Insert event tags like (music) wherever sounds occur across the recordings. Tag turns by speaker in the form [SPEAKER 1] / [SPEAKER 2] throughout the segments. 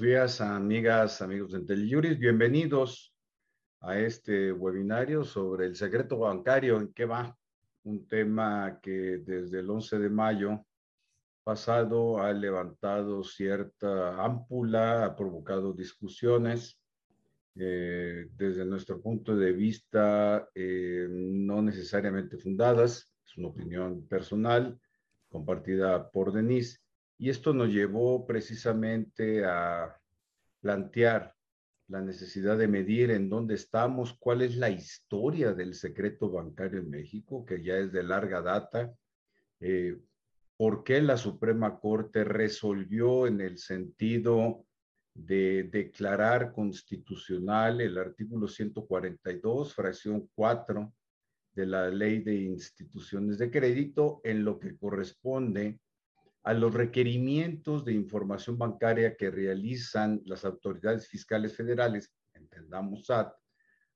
[SPEAKER 1] Buenos días, amigas, amigos de IntelliJuris. Bienvenidos a este webinario sobre el secreto bancario. ¿En qué va? Un tema que desde el 11 de mayo pasado ha levantado cierta ámpula, ha provocado discusiones. Eh, desde nuestro punto de vista, eh, no necesariamente fundadas, es una opinión personal compartida por Denise y esto nos llevó precisamente a plantear la necesidad de medir en dónde estamos, cuál es la historia del secreto bancario en México, que ya es de larga data, eh, por qué la Suprema Corte resolvió en el sentido de declarar constitucional el artículo 142, fracción 4 de la Ley de Instituciones de Crédito en lo que corresponde a los requerimientos de información bancaria que realizan las autoridades fiscales federales, entendamos SAT,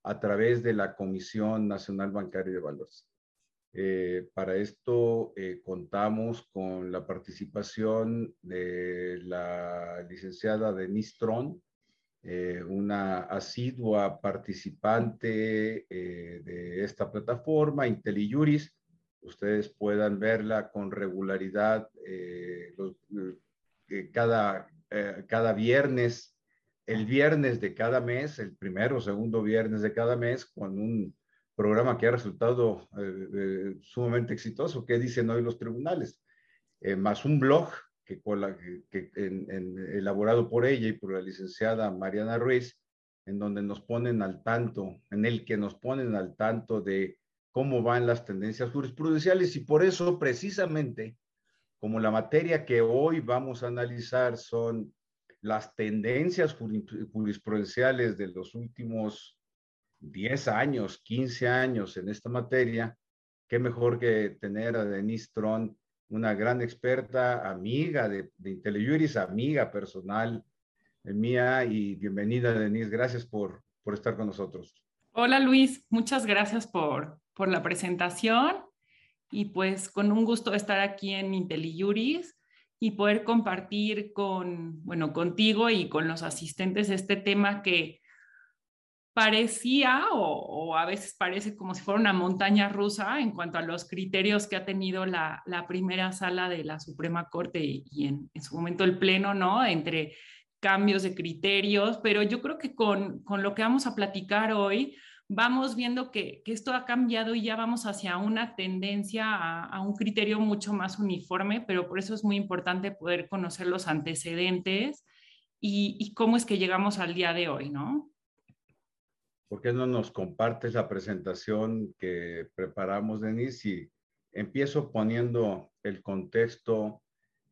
[SPEAKER 1] a través de la Comisión Nacional Bancaria de Valores. Eh, para esto eh, contamos con la participación de la licenciada Denise Tron, eh, una asidua participante de esta plataforma, IntelliJuris, ustedes puedan verla con regularidad eh, eh, cada, eh, cada viernes, el viernes de cada mes, el primero o segundo viernes de cada mes, con un programa que ha resultado sumamente exitoso, que dicen hoy los tribunales, más un blog que, que, elaborado por ella y por la licenciada Mariana Ruiz, en donde nos ponen al tanto, en el que nos ponen al tanto de cómo van las tendencias jurisprudenciales y por eso precisamente, como la materia que hoy vamos a analizar son las tendencias jurisprudenciales de los últimos 10 años, 15 años en esta materia, qué mejor que tener a Denise Tron, una gran experta, amiga de, de amiga personal mía y bienvenida Denise, gracias por, por estar con nosotros.
[SPEAKER 2] Hola Luis, muchas gracias por, por la presentación y pues con un gusto estar aquí en IntelliJuris y poder compartir con, bueno, contigo y con los asistentes este tema que parecía o, a veces parece como si fuera una montaña rusa en cuanto a los criterios que ha tenido la, primera sala de la Suprema Corte y, en, su momento el Pleno, ¿no? Entre cambios de criterios, pero yo creo que con, con lo que vamos a platicar hoy, vamos viendo que, esto ha cambiado y ya vamos hacia una tendencia a, un criterio mucho más uniforme, pero por eso es muy importante poder conocer los antecedentes y, cómo es que llegamos al día de hoy, ¿no?
[SPEAKER 1] ¿Por qué no nos compartes la presentación que preparamos, Denise? Y empiezo poniendo el contexto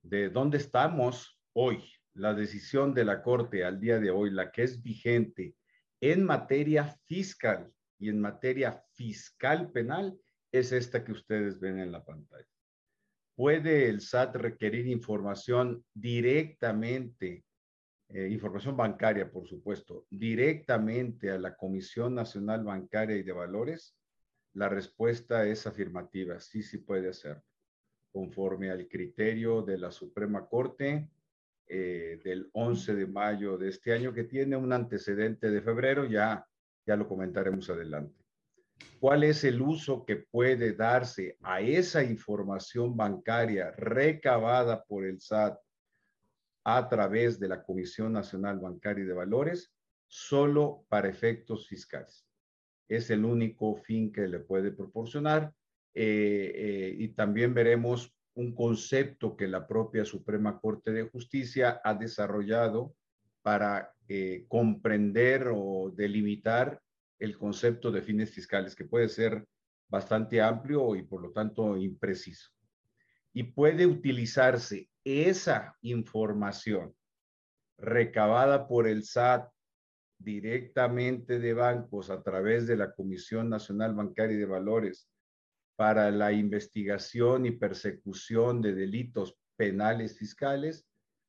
[SPEAKER 1] de dónde estamos hoy, la decisión de la Corte al día de hoy, la que es vigente en materia fiscal y en materia fiscal penal es esta que ustedes ven en la pantalla. ¿Puede el SAT requerir información directamente, eh, información bancaria, por supuesto, directamente a la Comisión Nacional Bancaria y de Valores? La respuesta es afirmativa, sí, sí puede hacerlo, conforme al criterio de la Suprema Corte eh, del 11 de mayo de este año, que tiene un antecedente de febrero, ya, ya lo comentaremos adelante. ¿Cuál es el uso que puede darse a esa información bancaria recabada por el SAT a través de la Comisión Nacional Bancaria y de Valores? Solo para efectos fiscales. Es el único fin que le puede proporcionar. Eh, eh, y también veremos un concepto que la propia Suprema Corte de Justicia ha desarrollado para eh, comprender o delimitar el concepto de fines fiscales, que puede ser bastante amplio y por lo tanto impreciso. Y puede utilizarse esa información recabada por el SAT directamente de bancos a través de la Comisión Nacional Bancaria y de Valores para la investigación y persecución de delitos penales fiscales,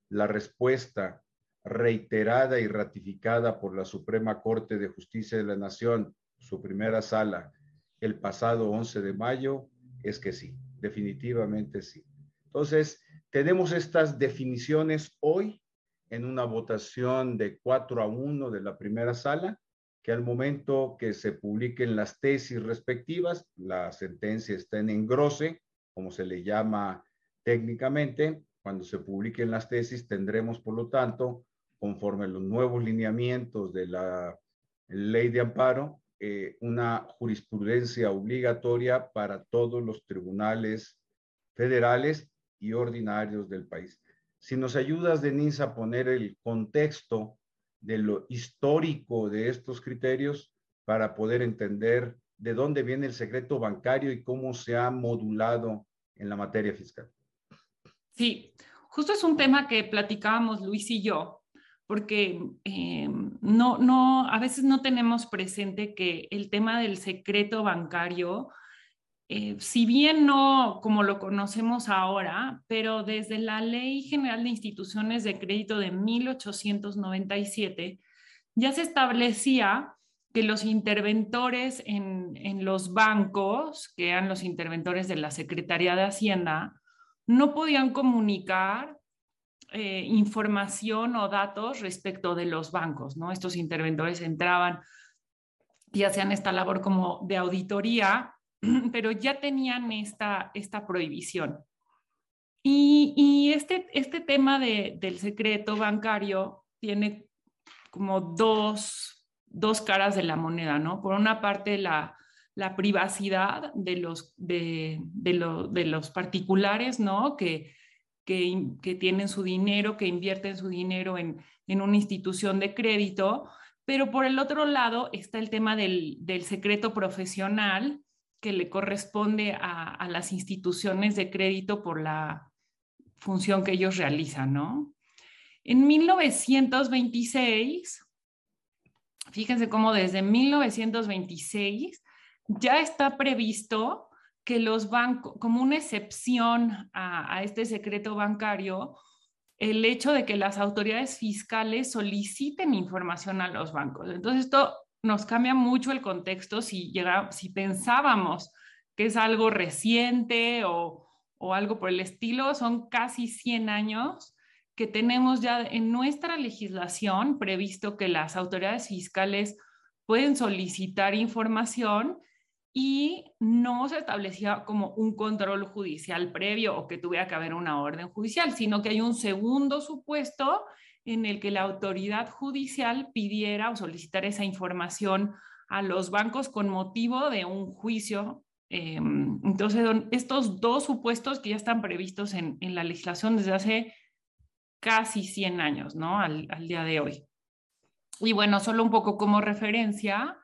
[SPEAKER 1] la respuesta reiterada y ratificada por la Suprema Corte de Justicia de la Nación, su primera sala, el pasado 11 de mayo, es que sí, definitivamente sí. Entonces, tenemos estas definiciones hoy en una votación de 4 a 1 de la primera sala, que al momento que se publiquen las tesis respectivas, la sentencia está en engrose, como se le llama técnicamente, cuando se publiquen las tesis tendremos, por lo tanto, conforme a los nuevos lineamientos de la ley de amparo, eh, una jurisprudencia obligatoria para todos los tribunales federales y ordinarios del país. Si nos ayudas, Denise, a poner el contexto de lo histórico de estos criterios para poder entender de dónde viene el secreto bancario y cómo se ha modulado en la materia fiscal.
[SPEAKER 2] Sí, justo es un tema que platicábamos Luis y yo porque eh, no, no, a veces no tenemos presente que el tema del secreto bancario, eh, si bien no como lo conocemos ahora, pero desde la Ley General de Instituciones de Crédito de 1897, ya se establecía que los interventores en, los bancos, que eran los interventores de la Secretaría de Hacienda, no podían comunicar eh, información o datos respecto de los bancos, ¿no? Estos interventores entraban y hacían esta labor como de auditoría, (clears throat) pero ya tenían esta, esta prohibición. Y, este, este tema del secreto bancario tiene como dos, dos caras de la moneda, ¿no? Por una parte, la, la privacidad de los, de, de, de los particulares, ¿no? Que, que, tienen su dinero, que invierten su dinero en, una institución de crédito, pero por el otro lado está el tema del, secreto profesional que le corresponde a, las instituciones de crédito por la función que ellos realizan, ¿no? En 1926, fíjense cómo desde 1926 ya está previsto que los bancos, como una excepción a, este secreto bancario, el hecho de que las autoridades fiscales soliciten información a los bancos. Entonces, esto nos cambia mucho el contexto si, llega, si pensábamos que es algo reciente o, o algo por el estilo, son casi 100 años que tenemos ya en nuestra legislación previsto que las autoridades fiscales pueden solicitar información y no se establecía como un control judicial previo o que tuviera que haber una orden judicial, sino que hay un segundo supuesto en el que la autoridad judicial pidiera o solicitara esa información a los bancos con motivo de un juicio. Em, entonces, estos dos supuestos que ya están previstos en, la legislación desde hace casi 100 años, ¿no? Al, al día de hoy. Y bueno, solo un poco como referencia,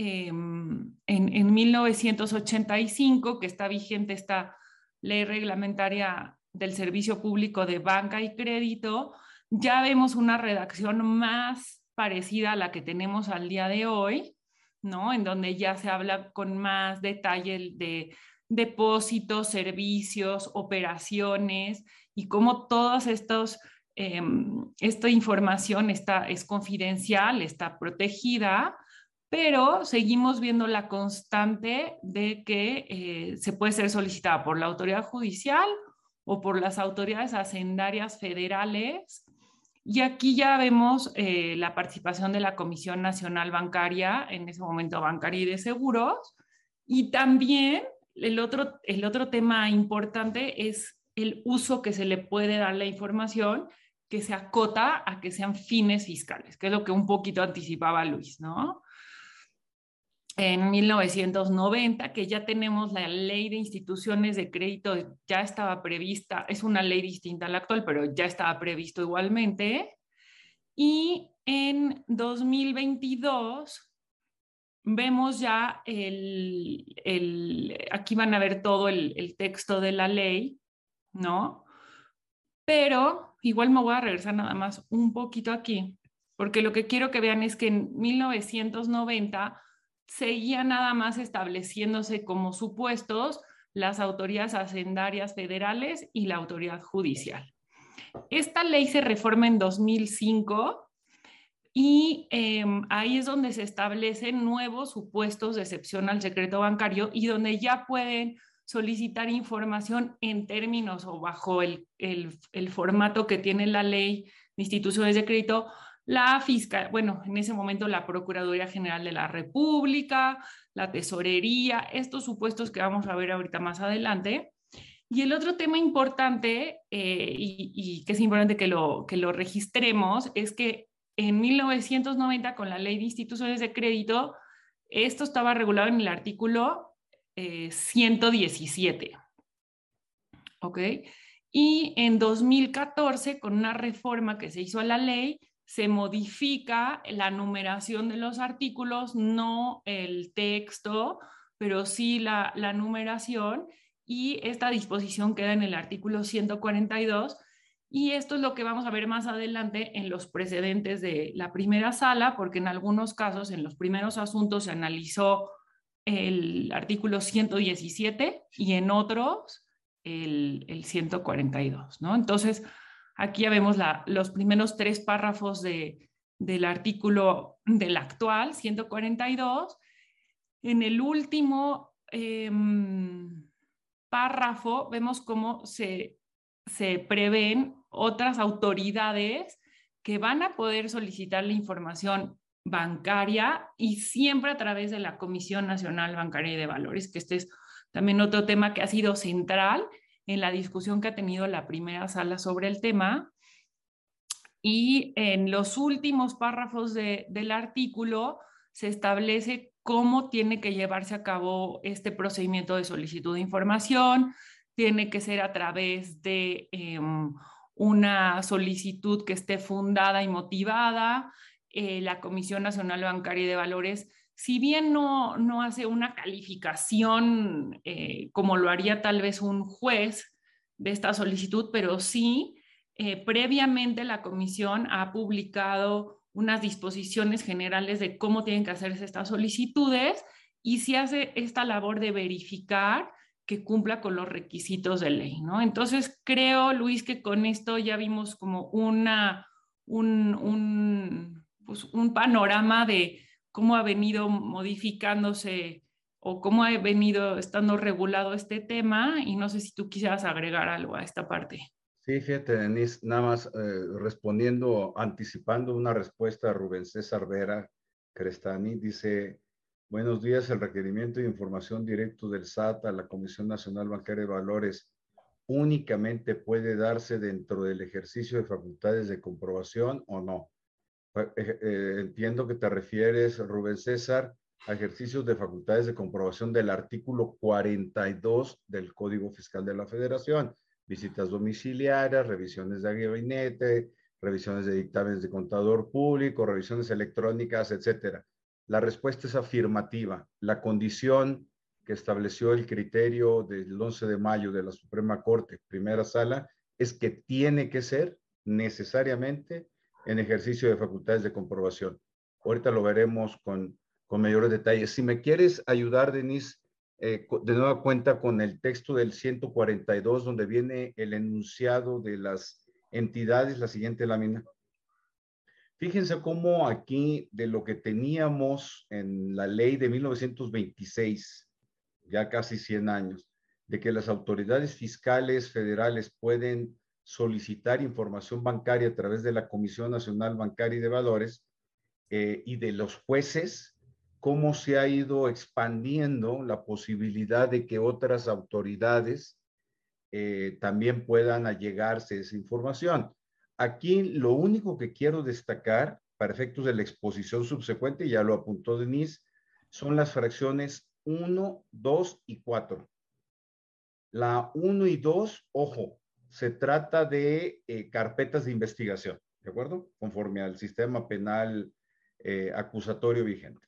[SPEAKER 2] Em, en, 1985, que está vigente esta ley reglamentaria del servicio público de banca y crédito, ya vemos una redacción más parecida a la que tenemos al día de hoy, ¿no? En donde ya se habla con más detalle de depósitos, servicios, operaciones y cómo todas estos, em, esta información está, es confidencial, está protegida pero seguimos viendo la constante de que eh, se puede ser solicitada por la autoridad judicial o por las autoridades hacendarias federales. Y aquí ya vemos eh, la participación de la Comisión Nacional Bancaria, en ese momento bancaria y de seguros. Y también el otro, el otro tema importante es el uso que se le puede dar la información que se acota a que sean fines fiscales, que es lo que un poquito anticipaba Luis, ¿no? En 1990, que ya tenemos la ley de instituciones de crédito, ya estaba prevista, es una ley distinta a la actual, pero ya estaba previsto igualmente. Y en 2022 vemos ya el, el aquí van a ver todo el, el texto de la ley, ¿no? Pero igual me voy a regresar nada más un poquito aquí, porque lo que quiero que vean es que en 1990 seguía nada más estableciéndose como supuestos las autoridades hacendarias federales y la autoridad judicial. Esta ley se reforma en 2005 y em, ahí es donde se establecen nuevos supuestos de excepción al secreto bancario y donde ya pueden solicitar información en términos o bajo el, el, formato que tiene la ley de instituciones de crédito, la fiscal, bueno, en ese momento la Procuraduría General de la República, la Tesorería, estos supuestos que vamos a ver ahorita más adelante. Y el otro tema importante, eh, y, que es importante que lo, que lo registremos, es que en 1990, con la ley de instituciones de crédito, esto estaba regulado en el artículo 117. Eh, ¿Ok? Y en 2014, con una reforma que se hizo a la ley, se modifica la numeración de los artículos, no el texto, pero sí la, la numeración, y esta disposición queda en el artículo 142. Y esto es lo que vamos a ver más adelante en los precedentes de la primera sala, porque en algunos casos, en los primeros asuntos, se analizó el artículo 117 y en otros el, el 142, ¿no? Entonces, aquí ya vemos los primeros tres párrafos de, del artículo del actual 142. En el último em, párrafo vemos cómo se, se prevén otras autoridades que van a poder solicitar la información bancaria y siempre a través de la Comisión Nacional Bancaria y de Valores, que este es también otro tema que ha sido central en la discusión que ha tenido la primera sala sobre el tema. Y en los últimos párrafos del artículo se establece cómo tiene que llevarse a cabo este procedimiento de solicitud de información. Tiene que ser a través de em, una solicitud que esté fundada y motivada, eh, la Comisión Nacional Bancaria y de Valores, si bien no, no hace una calificación eh, como lo haría tal vez un juez de esta solicitud, pero sí, eh, previamente la Comisión ha publicado unas disposiciones generales de cómo tienen que hacerse estas solicitudes y si hace esta labor de verificar que cumpla con los requisitos de ley, ¿no? Entonces, creo, Luis, que con esto ya vimos como una, un pues, un panorama de cómo ha venido modificándose o cómo ha venido estando regulado este tema y no sé si tú quisieras agregar algo a esta parte.
[SPEAKER 1] Sí, fíjate, Denise, nada más eh, respondiendo, anticipando una respuesta a Rubén César Vera Crestani, dice, buenos días, el requerimiento de información directo del SAT a la Comisión Nacional Bancaria de Valores únicamente puede darse dentro del ejercicio de facultades de comprobación o no. Eh, eh, entiendo que te refieres, Rubén César, a ejercicios de facultades de comprobación del artículo 42 del Código Fiscal de la Federación, visitas domiciliarias, revisiones de gabinete, revisiones de dictámenes de contador público, revisiones electrónicas, etcétera. La respuesta es afirmativa. La condición que estableció el criterio del 11 de mayo de la Suprema Corte, primera sala, es que tiene que ser necesariamente en ejercicio de facultades de comprobación. Ahorita lo veremos con, con mayores detalles. Si me quieres ayudar, Denise, eh, de nueva cuenta con el texto del 142, donde viene el enunciado de las entidades, la siguiente lámina. Fíjense cómo aquí de lo que teníamos en la ley de 1926, ya casi 100 años, de que las autoridades fiscales federales pueden solicitar información bancaria a través de la Comisión Nacional Bancaria y de Valores eh, y de los jueces, cómo se ha ido expandiendo la posibilidad de que otras autoridades eh, también puedan allegarse esa información. Aquí lo único que quiero destacar, para efectos de la exposición subsecuente, ya lo apuntó Denise, son las fracciones 1, 2 y 4. La 1 y 2, ojo, se trata de eh, carpetas de investigación, ¿de acuerdo? Conforme al sistema penal eh, acusatorio vigente.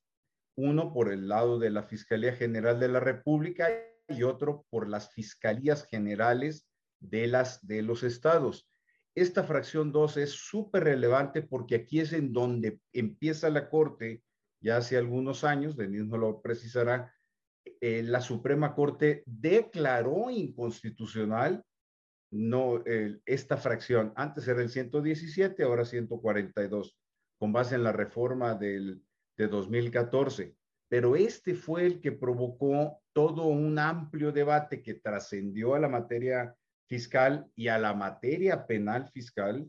[SPEAKER 1] Uno por el lado de la Fiscalía General de la República y otro por las Fiscalías Generales de, las, de los estados. Esta fracción 2 es súper relevante porque aquí es en donde empieza la Corte, ya hace algunos años, Denis no lo precisará, eh, la Suprema Corte declaró inconstitucional no, esta fracción, antes era el 117, ahora 142, con base en la reforma del, de 2014. pero este fue el que provocó todo un amplio debate que trascendió a la materia fiscal y a la materia penal fiscal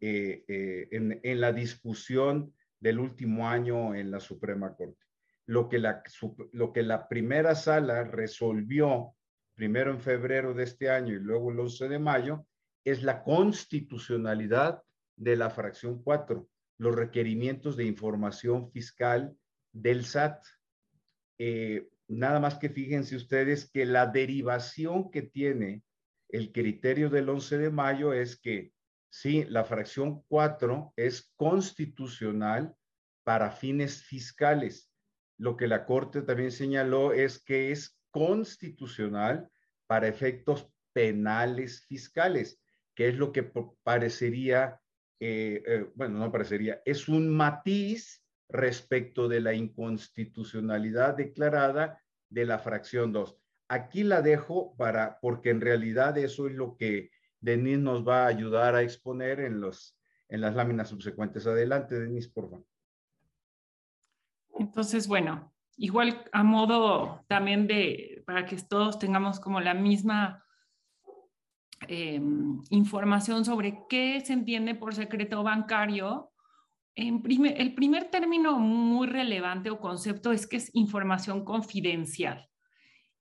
[SPEAKER 1] eh, eh, en, en, la discusión del último año en la Suprema Corte. Lo que la, lo que la primera sala resolvió primero en febrero de este año y luego el 11 de mayo es la constitucionalidad de la fracción 4, los requerimientos de información fiscal del SAT. Eh, nada más que fíjense ustedes que la derivación que tiene el criterio del 11 de mayo es que sí, la fracción 4 es constitucional para fines fiscales. Lo que la Corte también señaló es que es constitucional para efectos penales fiscales, que es lo que parecería, eh, eh, bueno, no parecería, es un matiz respecto de la inconstitucionalidad declarada de la fracción 2. Aquí la dejo para, porque en realidad eso es lo que Denise nos va a ayudar a exponer en, los, en las láminas subsecuentes. Adelante, Denise, por favor.
[SPEAKER 2] Entonces, bueno, igual a modo también de, para que todos tengamos como la misma eh, información sobre qué se entiende por secreto bancario, el primer término muy relevante o concepto es que es información confidencial.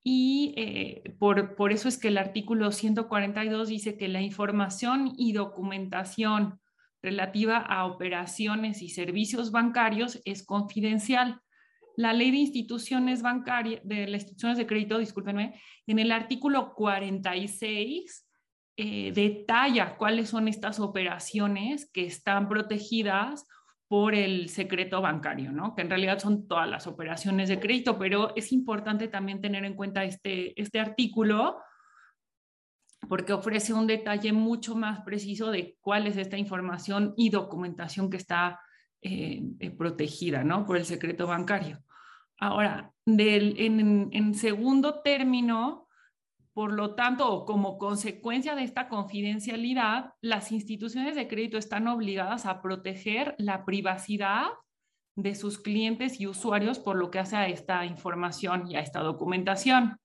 [SPEAKER 2] Y eh, por, por, eso es que el artículo 142 dice que la información y documentación relativa a operaciones y servicios bancarios es confidencial. La ley de instituciones bancarias, de las instituciones de crédito, discúlpenme, en el artículo 46 eh, detalla cuáles son estas operaciones que están protegidas por el secreto bancario, ¿no? Que en realidad son todas las operaciones de crédito, pero es importante también tener en cuenta este, este artículo porque ofrece un detalle mucho más preciso de cuál es esta información y documentación que está eh, eh, protegida, ¿no? Por el secreto bancario. Ahora, en, segundo término, por lo tanto, como consecuencia de esta confidencialidad, las instituciones de crédito están obligadas a proteger la privacidad de sus clientes y usuarios por lo que hace a esta información y a esta documentación.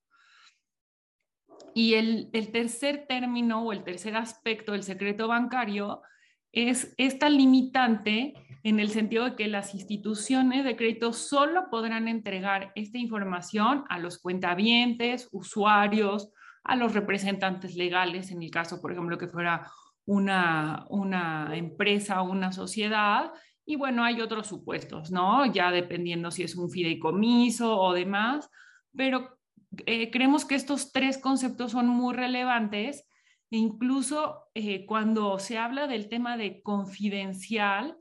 [SPEAKER 2] Y el, tercer término o el tercer aspecto del secreto bancario es esta limitante en el sentido de que las instituciones de crédito solo podrán entregar esta información a los cuentavientes, usuarios, a los representantes legales, en el caso, por ejemplo, que fuera una, una empresa o una sociedad. Y bueno, hay otros supuestos, ¿no? Ya dependiendo si es un fideicomiso o demás, pero eh, creemos que estos tres conceptos son muy relevantes e incluso eh, cuando se habla del tema de confidencial,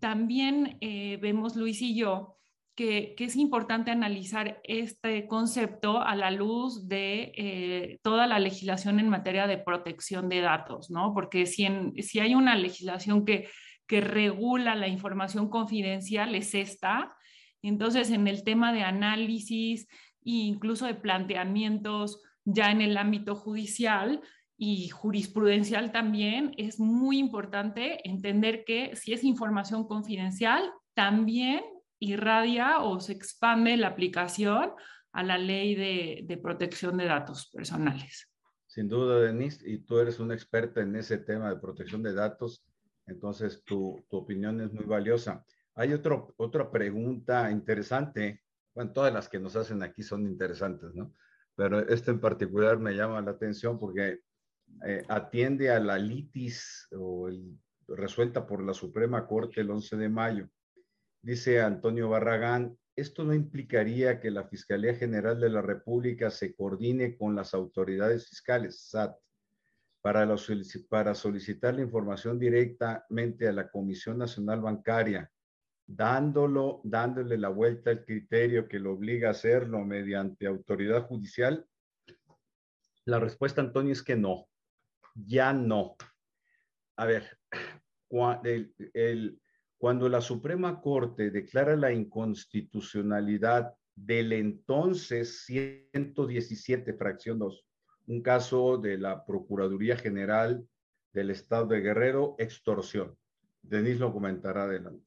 [SPEAKER 2] también eh, vemos Luis y yo que, es importante analizar este concepto a la luz de eh, toda la legislación en materia de protección de datos, ¿no? Porque si, si hay una legislación que, que regula la información confidencial, es esta. Entonces, en el tema de análisis e incluso de planteamientos ya en el ámbito judicial, y jurisprudencial también, es muy importante entender que si es información confidencial, también irradia o se expande la aplicación a la ley de, protección de datos personales.
[SPEAKER 1] Sin duda, Denise, y tú eres una experta en ese tema de protección de datos, entonces tu, opinión es muy valiosa. Hay otro, otra pregunta interesante, bueno, todas las que nos hacen aquí son interesantes, ¿no? Pero esta en particular me llama la atención porque eh, atiende a la litis resuelta por la Suprema Corte el 11 de mayo Dice Antonio Barragán, esto no implicaría que la Fiscalía General de la República se coordine con las autoridades fiscales, SAT, para, para solicitar la información directamente a la Comisión Nacional Bancaria, dándolo, dándole la vuelta al criterio que lo obliga a hacerlo mediante autoridad judicial? La respuesta, Antonio, es que no, ya no. A ver, cuando la Suprema Corte declara la inconstitucionalidad del entonces 117, fracción 2, un caso de la Procuraduría General del Estado de Guerrero, extorsión. Denis lo comentará adelante.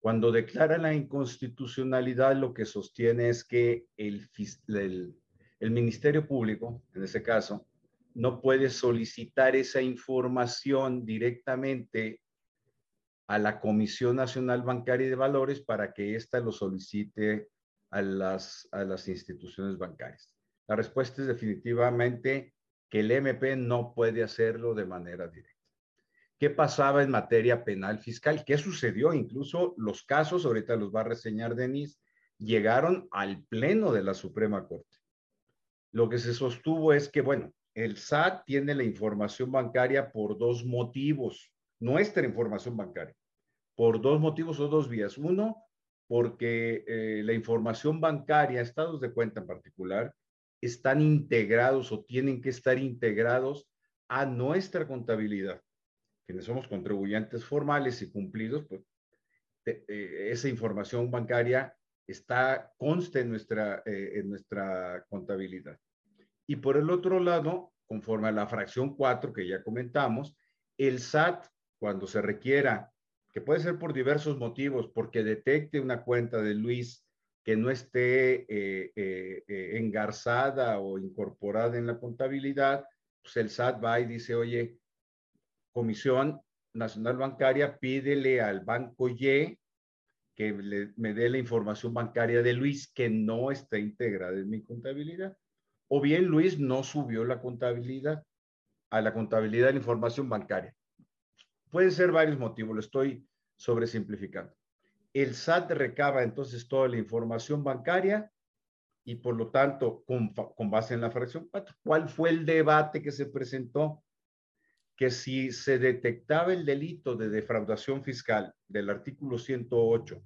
[SPEAKER 1] Cuando declara la inconstitucionalidad, lo que sostiene es que el Ministerio Público, en ese caso, no puede solicitar esa información directamente a la Comisión Nacional Bancaria de Valores para que ésta lo solicite a las, a las instituciones bancarias. La respuesta es definitivamente que el MP no puede hacerlo de manera directa. ¿Qué pasaba en materia penal fiscal? ¿Qué sucedió? Incluso los casos, ahorita los va a reseñar Denis, llegaron al pleno de la Suprema Corte. Lo que se sostuvo es que, bueno, el SAT tiene la información bancaria por dos motivos, nuestra información bancaria, por dos motivos o dos vías. Uno, porque eh, la información bancaria, estados de cuenta en particular, están integrados o tienen que estar integrados a nuestra contabilidad. Quienes somos contribuyentes formales y cumplidos, pues eh, esa información bancaria está, consta en nuestra, eh, en nuestra contabilidad. Y por el otro lado, conforme a la fracción 4 que ya comentamos, el SAT, cuando se requiera, que puede ser por diversos motivos, porque detecte una cuenta de Luis que no esté eh, eh, eh, engarzada o incorporada en la contabilidad, pues el SAT va y dice, oye, Comisión Nacional Bancaria, pídele al Banco Y que me dé la información bancaria de Luis que no está integrada en mi contabilidad o bien Luis no subió la contabilidad a la contabilidad de la información bancaria. Pueden ser varios motivos, lo estoy sobresimplificando. El SAT recaba entonces toda la información bancaria y por lo tanto, con, base en la fracción 4, ¿cuál fue el debate que se presentó? Que si se detectaba el delito de defraudación fiscal del artículo 108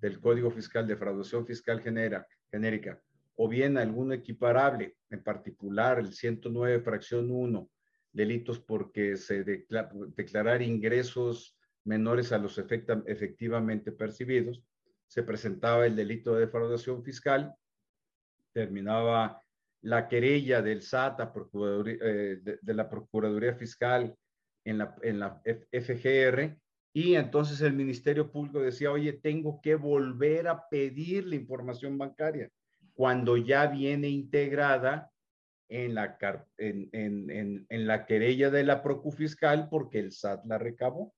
[SPEAKER 1] del Código Fiscal, defraudación fiscal genera, genérica, o bien alguno equiparable, en particular el 109 fracción 1, delitos porque se declarar ingresos menores a los efectivamente percibidos, se presentaba el delito de defraudación fiscal, terminaba la querella del SAT eh, de, la Procuraduría Fiscal en la, en la FGR y entonces el Ministerio Público decía, oye, tengo que volver a pedir la información bancaria cuando ya viene integrada en la, en, la querella de la Procu Fiscal porque el SAT la recabó.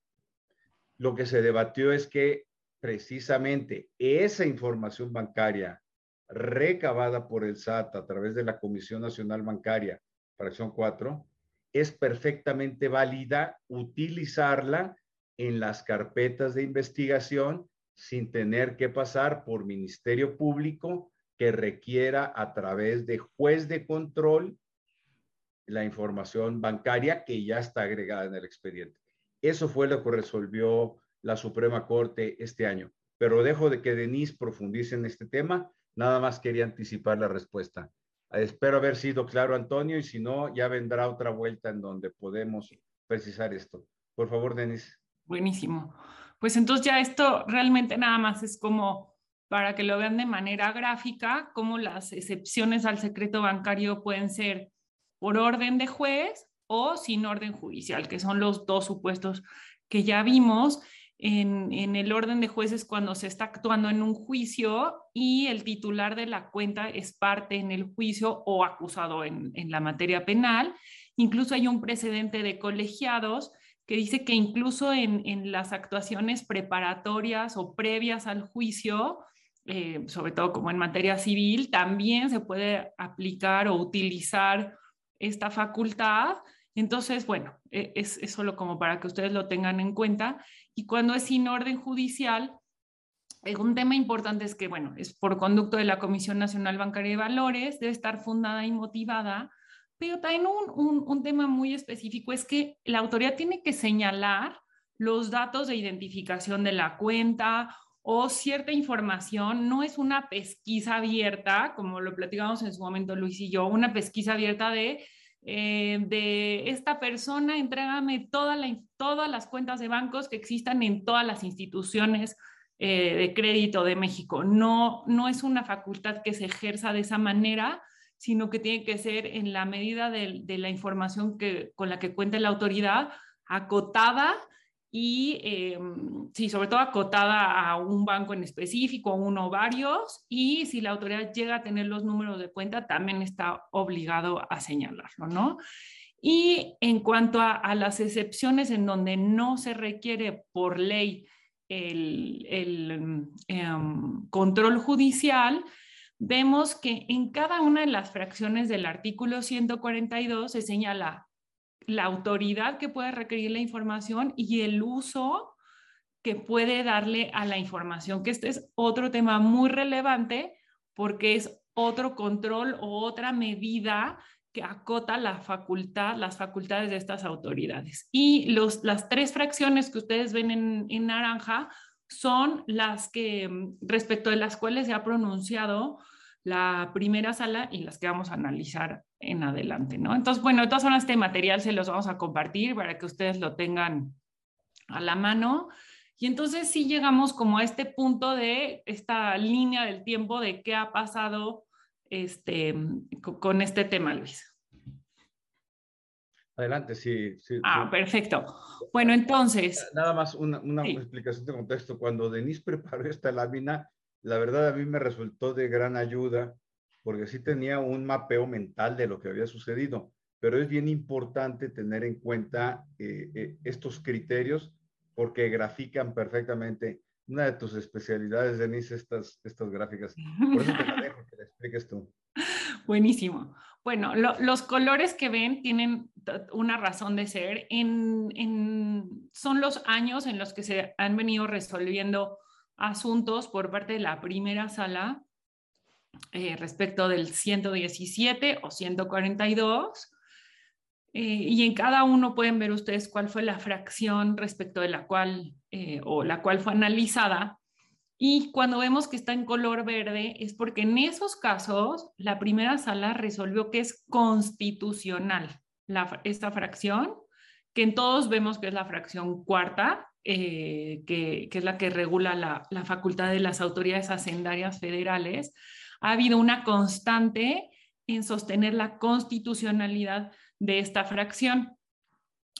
[SPEAKER 1] Lo que se debatió es que precisamente esa información bancaria recabada por el SAT a través de la Comisión Nacional Bancaria, fracción 4, es perfectamente válida utilizarla en las carpetas de investigación sin tener que pasar por Ministerio Público que requiera a través de juez de control la información bancaria que ya está agregada en el expediente. Eso fue lo que resolvió la Suprema Corte este año. Pero dejo de que Denise profundice en este tema. Nada más quería anticipar la respuesta. Espero haber sido claro, Antonio, y si no, ya vendrá otra vuelta en donde podemos precisar esto. Por favor, Denise.
[SPEAKER 2] Buenísimo. Pues entonces ya esto realmente nada más es como para que lo vean de manera gráfica, cómo las excepciones al secreto bancario pueden ser por orden de juez o sin orden judicial, que son los dos supuestos que ya vimos. En, el orden de jueces cuando se está actuando en un juicio y el titular de la cuenta es parte en el juicio o acusado en, la materia penal. Incluso hay un precedente de colegiados que dice que incluso en, en las actuaciones preparatorias o previas al juicio, eh, sobre todo como en materia civil, también se puede aplicar o utilizar esta facultad. Entonces, bueno, e, es, solo como para que ustedes lo tengan en cuenta. Y cuando es sin orden judicial, eh, un tema importante es que, bueno, es por conducto de la Comisión Nacional Bancaria de Valores, debe estar fundada y motivada, pero también un, un, un tema muy específico es que la autoridad tiene que señalar los datos de identificación de la cuenta o cierta información, no es una pesquisa abierta, como lo platicamos en su momento Luis y yo, una pesquisa abierta de, eh, de esta persona, entrégame toda la, todas las cuentas de bancos que existan en todas las instituciones eh, de crédito de México. No, no es una facultad que se ejerza de esa manera, sino que tiene que ser en la medida de, de la información que, con la que cuente la autoridad, acotada y em, sí, sobre todo acotada a un banco en específico, uno o varios, y si la autoridad llega a tener los números de cuenta, también está obligado a señalarlo, ¿no? Y en cuanto a, las excepciones en donde no se requiere por ley el, em, control judicial, vemos que en cada una de las fracciones del artículo 142 se señala la autoridad que puede requerir la información y el uso que puede darle a la información, que este es otro tema muy relevante porque es otro control o otra medida que acota la facultad, las facultades de estas autoridades. Y los, las tres fracciones que ustedes ven en, en naranja son las que, mm, respecto de las cuales se ha pronunciado la primera sala y las que vamos a analizar en adelante, ¿no? Entonces, bueno, de todas formas, este material se los vamos a compartir para que ustedes lo tengan a la mano. Y entonces sí llegamos como a este punto de esta línea del tiempo de qué ha pasado este, con este tema, Luis.
[SPEAKER 1] Adelante, sí. sí
[SPEAKER 2] ah, perfecto. Bueno, entonces.
[SPEAKER 1] Nada más una, una explicación de contexto. Cuando Denise preparó esta lámina, la verdad a mí me resultó de gran ayuda porque sí tenía un mapeo mental de lo que había sucedido, pero es bien importante tener en cuenta eh, eh, estos criterios porque grafican perfectamente una de tus especialidades, Denise, estas, estas gráficas. Por eso te la dejo que le expliques tú. (laughs)
[SPEAKER 2] Buenísimo. Bueno, los colores que ven tienen una razón de ser. En, son los años en los que se han venido resolviendo asuntos por parte de la primera sala eh, respecto del 117 o 142. Eh, y en cada uno pueden ver ustedes cuál fue la fracción respecto de la cual eh, o la cual fue analizada. Y cuando vemos que está en color verde es porque en esos casos la primera sala resolvió que es constitucional esta fracción, que en todos vemos que es la fracción cuarta, que, que, es la que regula la, la facultad de las autoridades hacendarias federales ha habido una constante en sostener la constitucionalidad de esta fracción.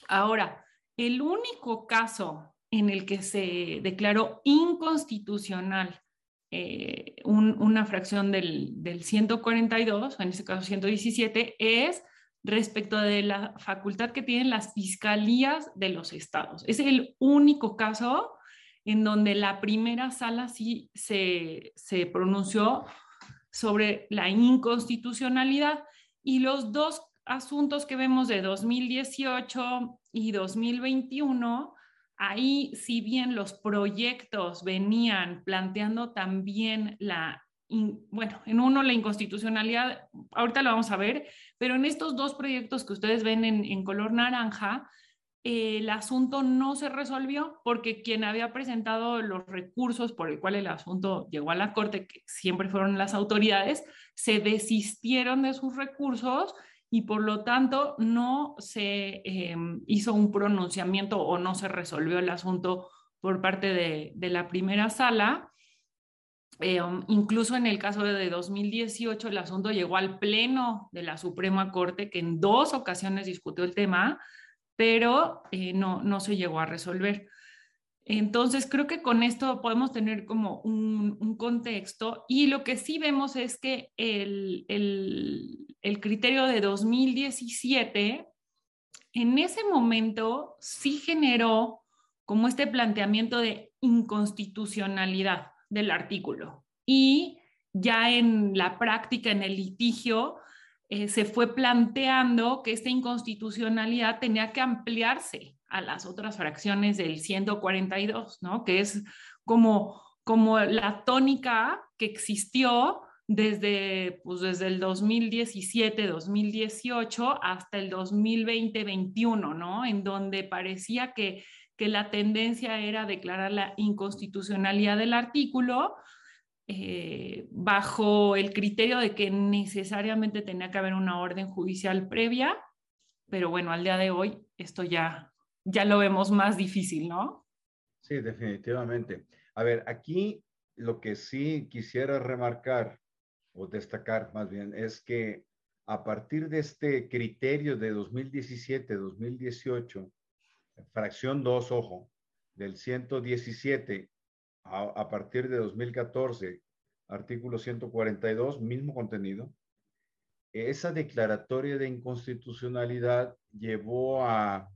[SPEAKER 2] Ahora, el único caso en el que se declaró inconstitucional eh, una fracción del, del 142, en este caso 117, es respecto de la facultad que tienen las fiscalías de los estados. Es el único caso en donde la primera sala sí se, se pronunció sobre la inconstitucionalidad y los dos asuntos que vemos de 2018 y 2021, ahí si bien los proyectos venían planteando también la, bueno, en uno la inconstitucionalidad, ahorita lo vamos a ver, pero en estos dos proyectos que ustedes ven en, en color naranja, el asunto no se resolvió porque quien había presentado los recursos por el cual el asunto llegó a la corte, que siempre fueron las autoridades, se desistieron de sus recursos y por lo tanto no se em, hizo un pronunciamiento o no se resolvió el asunto por parte de, la primera sala. Em, incluso en el caso de 2018, el asunto llegó al Pleno de la Suprema Corte, que en dos ocasiones discutió el tema pero eh, no, no se llegó a resolver. Entonces, creo que con esto podemos tener como un, contexto y lo que sí vemos es que el, el, criterio de 2017, en ese momento sí generó como este planteamiento de inconstitucionalidad del artículo. Y ya en la práctica, en el litigio, eh, se fue planteando que esta inconstitucionalidad tenía que ampliarse a las otras fracciones del 142, ¿no? Que es como, como la tónica que existió desde, pues desde el 2017, 2018 hasta el 2020-21, ¿no? En donde parecía que, que la tendencia era declarar la inconstitucionalidad del artículo, eh, bajo el criterio de que necesariamente tenía que haber una orden judicial previa, pero bueno, al día de hoy esto ya, ya lo vemos más difícil, ¿no?
[SPEAKER 1] Sí, definitivamente. A ver, aquí lo que sí quisiera remarcar o destacar más bien es que a partir de este criterio de 2017-2018, fracción 2, ojo, del 117 a, a partir de 2014, artículo 142, mismo contenido, esa declaratoria de inconstitucionalidad llevó a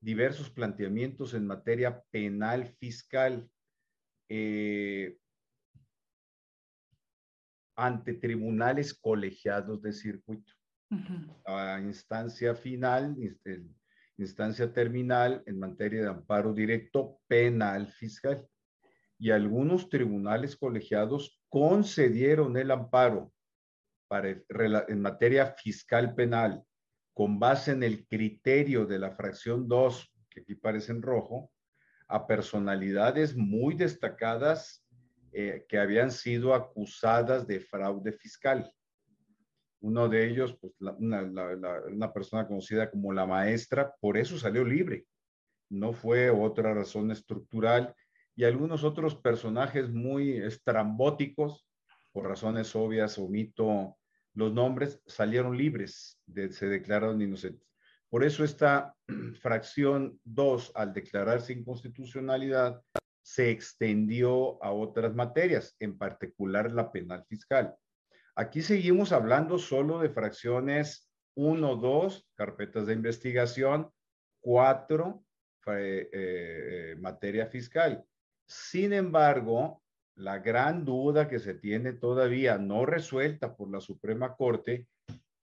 [SPEAKER 1] diversos planteamientos en materia penal fiscal eh, ante tribunales colegiados de circuito. A instancia final, instancia terminal en materia de amparo directo penal fiscal. Y algunos tribunales colegiados concedieron el amparo en materia fiscal penal con base en el criterio de la fracción 2, que aquí parece en rojo, a personalidades muy destacadas eh, que habían sido acusadas de fraude fiscal. Uno de ellos, pues una, una persona conocida como la maestra, por eso salió libre. No fue otra razón estructural. Y algunos otros personajes muy estrambóticos, por razones obvias, omito los nombres salieron libres, se declararon inocentes. Por eso esta (clears throat) fracción 2, al declararse inconstitucionalidad, se extendió a otras materias, en particular la penal fiscal. Aquí seguimos hablando solo de fracciones 1, 2, carpetas de investigación, 4, eh, eh, materia fiscal. Sin embargo, la gran duda que se tiene todavía no resuelta por la Suprema Corte,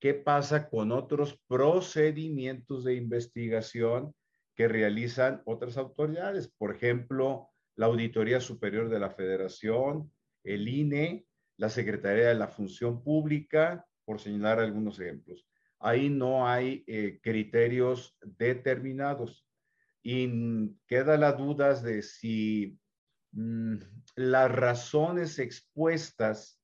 [SPEAKER 1] ¿qué pasa con otros procedimientos de investigación que realizan otras autoridades? Por ejemplo, la Auditoría Superior de la Federación, el INE, la Secretaría de la Función Pública, por señalar algunos ejemplos. Ahí no hay eh, criterios determinados y queda la duda de si Mm, las razones expuestas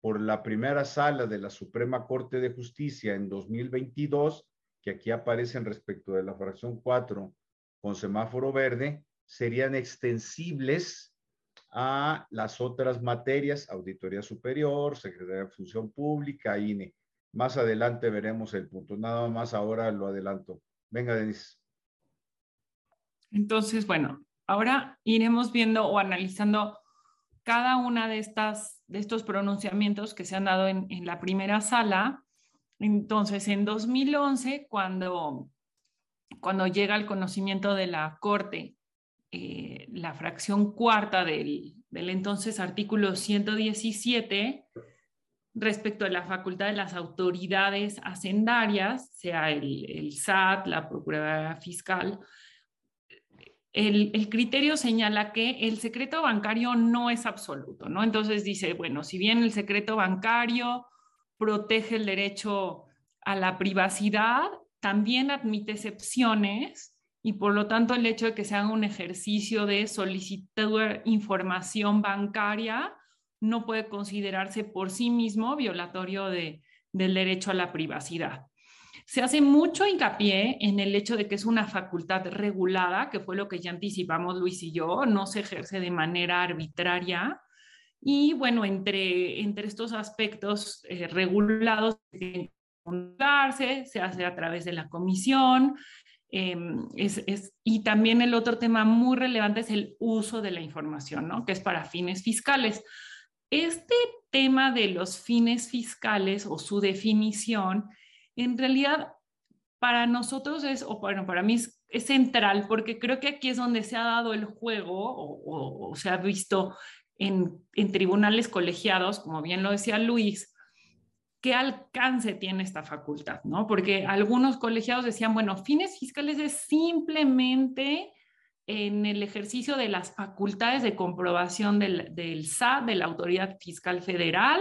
[SPEAKER 1] por la primera sala de la Suprema Corte de Justicia en 2022, que aquí aparecen respecto de la fracción 4 con semáforo verde, serían extensibles a las otras materias, Auditoría Superior, Secretaría de Función Pública, INE. Más adelante veremos el punto. Nada más ahora lo adelanto. Venga, Denise.
[SPEAKER 2] Entonces, bueno, Ahora iremos viendo o analizando cada una de, estas, de estos pronunciamientos que se han dado en, la primera sala. Entonces, en 2011, cuando, cuando llega al conocimiento de la Corte eh, la fracción cuarta del, entonces artículo 117 respecto a la facultad de las autoridades hacendarias, sea el, el SAT, la Procuraduría Fiscal, el, criterio señala que el secreto bancario no es absoluto, ¿no? Entonces dice, bueno, si bien el secreto bancario protege el derecho a la privacidad, también admite excepciones y por lo tanto el hecho de que se haga un ejercicio de solicitar información bancaria no puede considerarse por sí mismo violatorio del derecho a la privacidad. Se hace mucho hincapié en el hecho de que es una facultad regulada, que fue lo que ya anticipamos Luis y yo, no se ejerce de manera arbitraria. Y bueno, entre, entre estos aspectos eh, regulados, se hace a través de la comisión. Em, y también el otro tema muy relevante es el uso de la información, ¿no? que es para fines fiscales. Este tema de los fines fiscales o su definición en realidad para nosotros es, o bueno, para mí es, central, porque creo que aquí es donde se ha dado el juego o, se ha visto en, tribunales colegiados, como bien lo decía Luis, qué alcance tiene esta facultad, ¿no? Porque algunos colegiados decían, bueno, fines fiscales es simplemente en el ejercicio de las facultades de comprobación del, del SAT, de la Autoridad Fiscal Federal,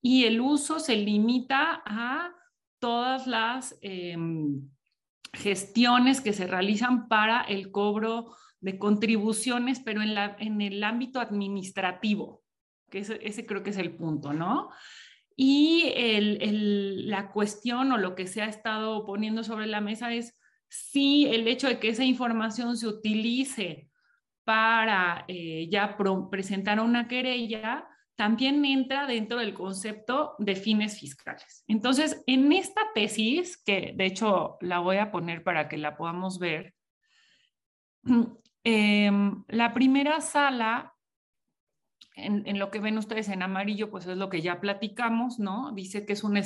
[SPEAKER 2] y el uso se limita a todas las em, gestiones que se realizan para el cobro de contribuciones, pero en, la, en el ámbito administrativo, que ese, creo que es el punto, ¿no? Y la cuestión o lo que se ha estado poniendo sobre la mesa es si el hecho de que esa información se utilice para eh, ya presentar una querella también entra dentro del concepto de fines fiscales. Entonces, en esta tesis, que de hecho la voy a poner para que la podamos ver, (clears throat) Em, la primera sala, en, lo que ven ustedes en amarillo, pues es lo que ya platicamos, ¿no? Dice que es una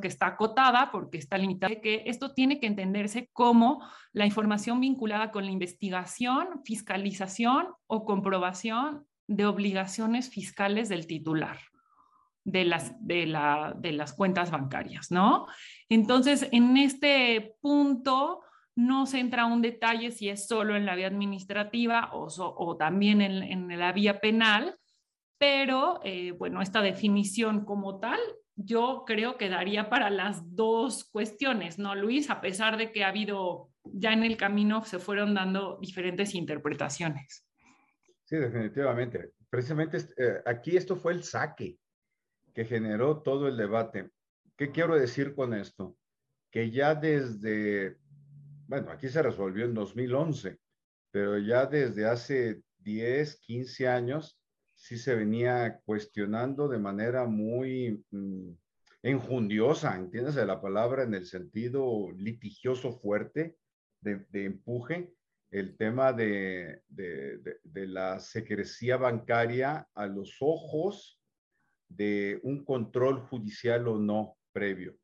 [SPEAKER 2] que está acotada porque está limitada, que esto tiene que entenderse como la información vinculada con la investigación, fiscalización o comprobación de obligaciones fiscales del titular de las, de, la, de las cuentas bancarias, ¿no? Entonces, en este punto no se entra un detalle si es solo en la vía administrativa o, también en, en, la vía penal, pero eh, bueno, esta definición como tal yo creo que daría para las dos cuestiones, ¿no, Luis? A pesar de que ha habido, ya en el camino se fueron dando diferentes interpretaciones.
[SPEAKER 1] Sí, definitivamente. Precisamente eh, aquí esto fue el saque que generó todo el debate. ¿Qué quiero decir con esto? Que ya desde, bueno, aquí se resolvió en 2011, pero ya desde hace 10, 15 años sí se venía cuestionando de manera muy mm, enjundiosa, entiendes la palabra en el sentido litigioso fuerte, de, empuje, el tema de, de, la secrecía bancaria a los ojos de un control judicial o no previo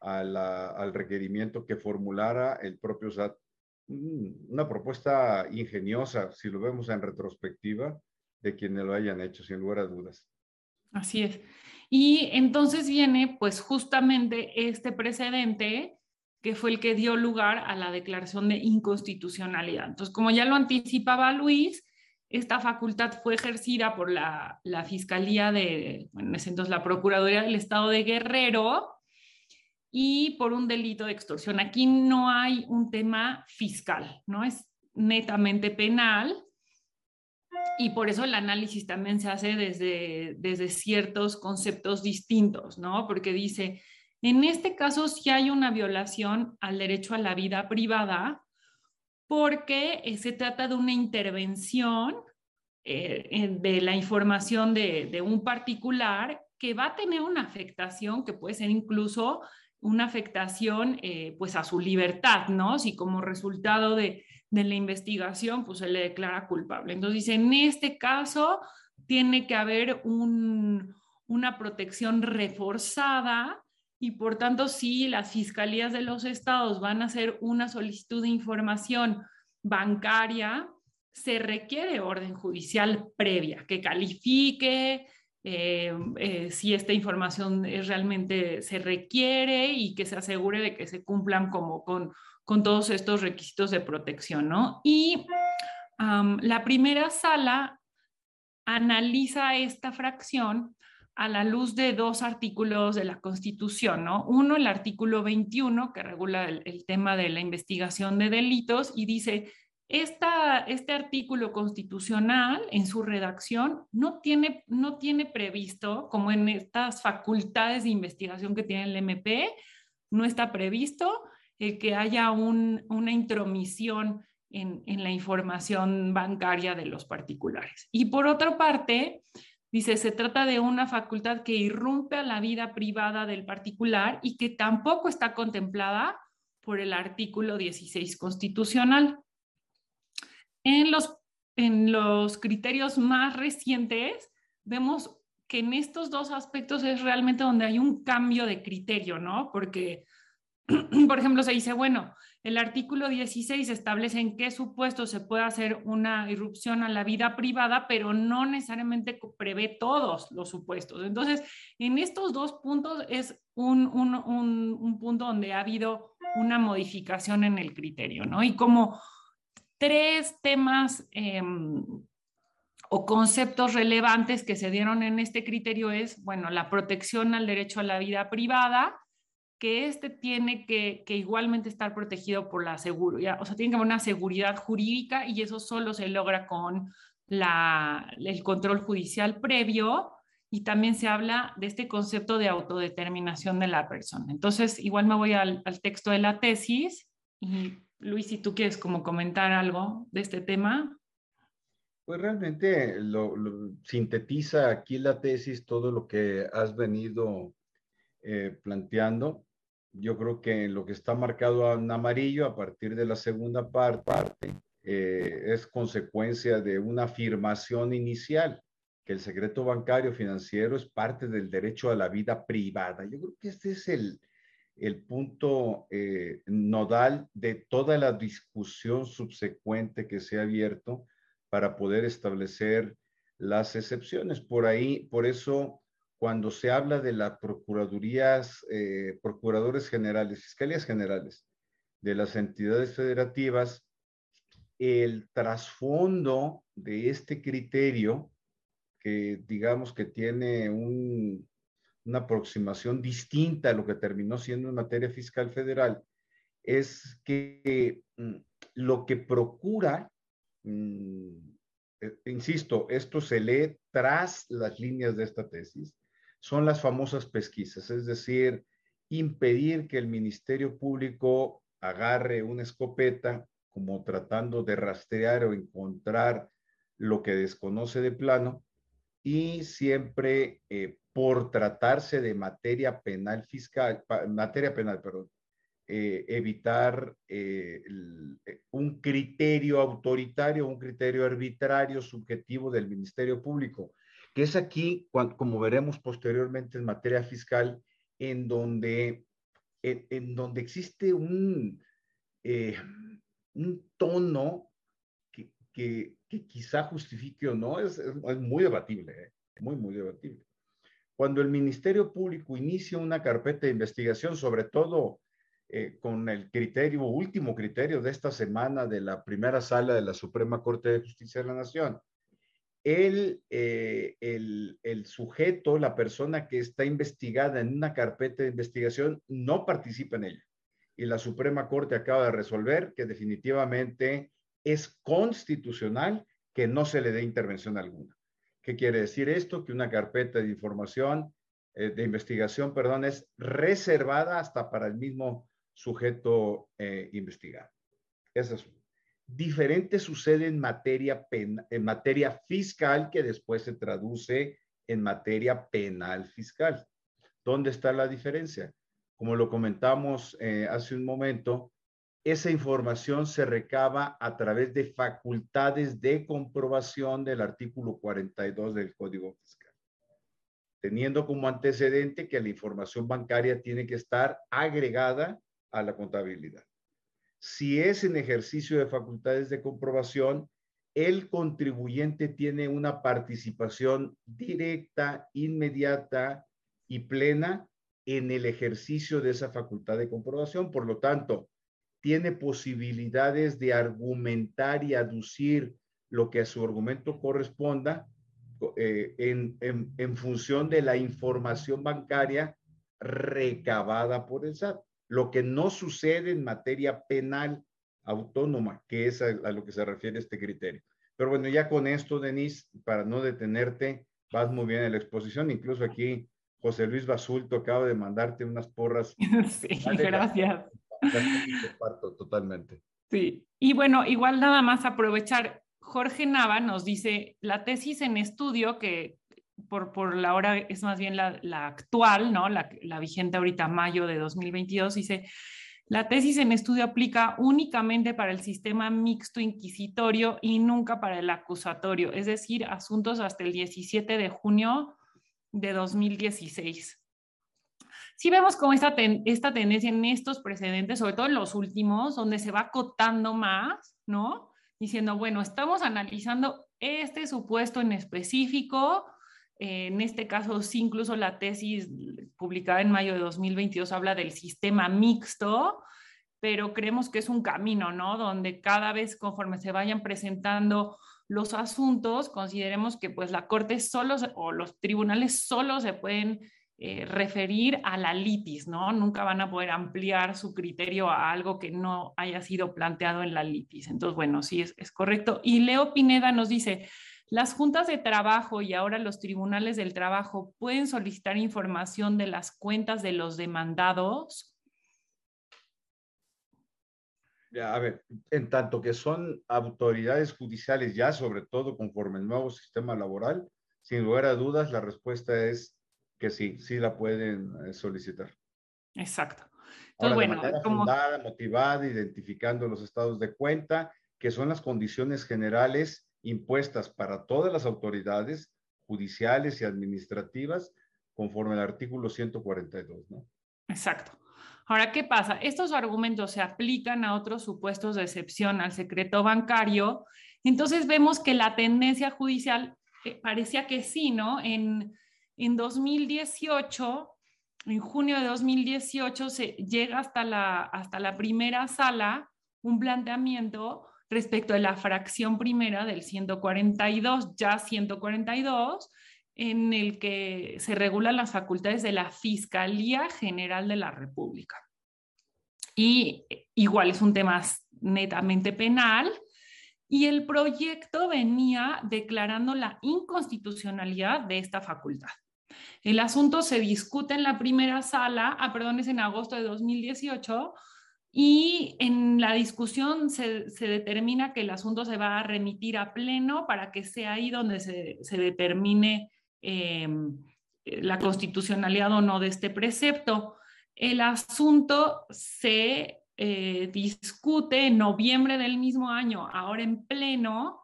[SPEAKER 1] al requerimiento que formulara el propio SAT. Mm, una propuesta ingeniosa, si lo vemos en retrospectiva, de quienes lo hayan hecho, sin lugar a dudas.
[SPEAKER 2] Así es. Y entonces viene pues justamente este precedente que fue el que dio lugar a la declaración de inconstitucionalidad. Entonces, como ya lo anticipaba Luis, esta facultad fue ejercida por la, la Fiscalía de, bueno, entonces la Procuraduría del Estado de Guerrero y por un delito de extorsión. Aquí no hay un tema fiscal, ¿no? Es netamente penal y por eso el análisis también se hace desde, desde ciertos conceptos distintos, ¿no? Porque dice, en este caso sí hay una violación al derecho a la vida privada porque eh, se trata de una intervención eh, de la información de, de, un particular que va a tener una afectación que puede ser incluso una afectación eh, pues a su libertad, ¿no? Si como resultado de, de la investigación, pues se le declara culpable. Entonces dice, en este caso tiene que haber una protección reforzada y por tanto, si las fiscalías de los estados van a hacer una solicitud de información bancaria, se requiere orden judicial previa que califique eh, eh, si esta información realmente se requiere y que se asegure de que se cumplan como con con todos estos requisitos de protección, ¿no? Y la primera sala analiza esta fracción a la luz de dos artículos de la Constitución, ¿no? Uno, el artículo 21, que regula el, tema de la investigación de delitos y dice, este artículo constitucional en su redacción no tiene, no tiene previsto, como en estas facultades de investigación que tiene el MP, no está previsto el que haya una intromisión en, la información bancaria de los particulares. Y por otra parte, dice, se trata de una facultad que irrumpe a la vida privada del particular y que tampoco está contemplada por el artículo 16 constitucional. En los, en los criterios más recientes, vemos que en estos dos aspectos es realmente donde hay un cambio de criterio, ¿no? Porque (clears throat) por ejemplo, se dice, bueno, el artículo 16 establece en qué supuesto se puede hacer una irrupción a la vida privada, pero no necesariamente prevé todos los supuestos. Entonces, en estos dos puntos es un, un, un, punto donde ha habido una modificación en el criterio, ¿no? Y como tres temas em, o conceptos relevantes que se dieron en este criterio es, bueno, la protección al derecho a la vida privada, que este tiene que, igualmente estar protegido por la seguridad, o sea, tiene que haber una seguridad jurídica y eso solo se logra con la, el control judicial previo y también se habla de este concepto de autodeterminación de la persona. Entonces, igual me voy al, texto de la tesis y Luis, si tú quieres como comentar algo de este tema.
[SPEAKER 1] Pues realmente lo, sintetiza aquí la tesis todo lo que has venido eh, planteando yo creo que lo que está marcado en amarillo a partir de la segunda parte eh, es consecuencia de una afirmación inicial que el secreto bancario financiero es parte del derecho a la vida privada. Yo creo que este es el, el punto eh, nodal de toda la discusión subsecuente que se ha abierto para poder establecer las excepciones. Por ahí, por eso, cuando se habla de las procuradurías, eh, procuradores generales, fiscalías generales de las entidades federativas, el trasfondo de este criterio, que digamos que tiene una aproximación distinta a lo que terminó siendo en materia fiscal federal, es que mm, lo que procura, mm, eh, insisto, esto se lee tras las líneas de esta tesis, son las famosas pesquisas, es decir, impedir que el Ministerio Público agarre una escopeta como tratando de rastrear o encontrar lo que desconoce de plano y siempre eh, por tratarse de materia penal fiscal, materia penal, perdón, eh, evitar eh, un criterio autoritario, un criterio arbitrario, subjetivo del Ministerio Público, que es aquí, como veremos posteriormente en materia fiscal, en donde, en donde existe un, un tono que, que, quizá justifique o no, es, es, muy debatible, ¿eh? muy, muy debatible. Cuando el Ministerio Público inicia una carpeta de investigación, sobre todo eh, con el criterio, último criterio de esta semana de la primera sala de la Suprema Corte de Justicia de la Nación, eh, el, el, sujeto, la persona que está investigada en una carpeta de investigación, no participa en ella y la Suprema Corte acaba de resolver que definitivamente es constitucional que no se le dé intervención alguna. ¿Qué quiere decir esto? Que una carpeta de información, eh, de investigación, perdón, es reservada hasta para el mismo sujeto eh, investigado. Eso es diferente sucede en materia, en materia fiscal que después se traduce en materia penal fiscal. ¿Dónde está la diferencia? como lo comentamos eh, hace un momento, esa información se recaba a través de facultades de comprobación del artículo 42 del Código Fiscal, teniendo como antecedente que la información bancaria tiene que estar agregada a la contabilidad. Si es en ejercicio de facultades de comprobación, el contribuyente tiene una participación directa, inmediata y plena en el ejercicio de esa facultad de comprobación. Por lo tanto, tiene posibilidades de argumentar y aducir lo que a su argumento corresponda eh, en, en, función de la información bancaria recabada por el SAT. Lo que no sucede en materia penal autónoma, que es a, a lo que se refiere este criterio. Pero bueno, ya con esto, Denise, para no detenerte, vas muy bien en la exposición. Incluso aquí José Luis Basulto acaba de mandarte unas porras. (laughs)
[SPEAKER 2] Sí, gracias.
[SPEAKER 1] Comparto totalmente.
[SPEAKER 2] Sí, y bueno, igual nada más aprovechar, Jorge Nava nos dice, la tesis en estudio, que por, por la hora es más bien la, actual, ¿no? La, la, vigente ahorita, mayo de 2022, dice, la tesis en estudio aplica únicamente para el sistema mixto inquisitorio y nunca para el acusatorio, es decir, asuntos hasta el 17 de junio de 2016. Si vemos como esta, esta tendencia en estos precedentes, sobre todo en los últimos, donde se va acotando más, ¿no? Diciendo, bueno, estamos analizando este supuesto en específico, en este caso, sí, incluso la tesis publicada en mayo de 2022 habla del sistema mixto, pero creemos que es un camino, ¿no? Donde cada vez conforme se vayan presentando los asuntos, consideremos que pues la Corte solo o los tribunales solo se pueden eh, referir a la litis, ¿no? Nunca van a poder ampliar su criterio a algo que no haya sido planteado en la litis. Entonces, bueno, sí es, es correcto. Y Leo Pineda nos dice, las juntas de trabajo y ahora los tribunales del trabajo pueden solicitar información de las cuentas de los demandados
[SPEAKER 1] a ver, en tanto que son autoridades judiciales ya, sobre todo conforme el nuevo sistema laboral, sin lugar a dudas, la respuesta es que sí, sí la pueden eh, solicitar.
[SPEAKER 2] Exacto.
[SPEAKER 1] Entonces, bueno, de manera fundada, motivada, identificando los estados de cuenta, que son las condiciones generales impuestas para todas las autoridades judiciales y administrativas conforme al artículo 142, ¿no?
[SPEAKER 2] Exacto. Ahora, ¿qué pasa? Estos argumentos se aplican a otros supuestos de excepción al secreto bancario. Entonces vemos que la tendencia judicial eh, parecía que sí, ¿no? En, en 2018, en junio de 2018, se llega hasta la, hasta la primera sala un planteamiento respecto de la fracción primera del 142, ya 142, en el que se regulan las facultades de la Fiscalía General de la República. Y igual es un tema netamente penal. Y el proyecto venía declarando la inconstitucionalidad de esta facultad. El asunto se discute en la primera sala, ah, perdón, es en agosto de 2018, y en la discusión se, determina que el asunto se va a remitir a pleno para que sea ahí donde se, determine em, la constitucionalidad o no de este precepto. El asunto se eh, discute en noviembre del mismo año, ahora en pleno,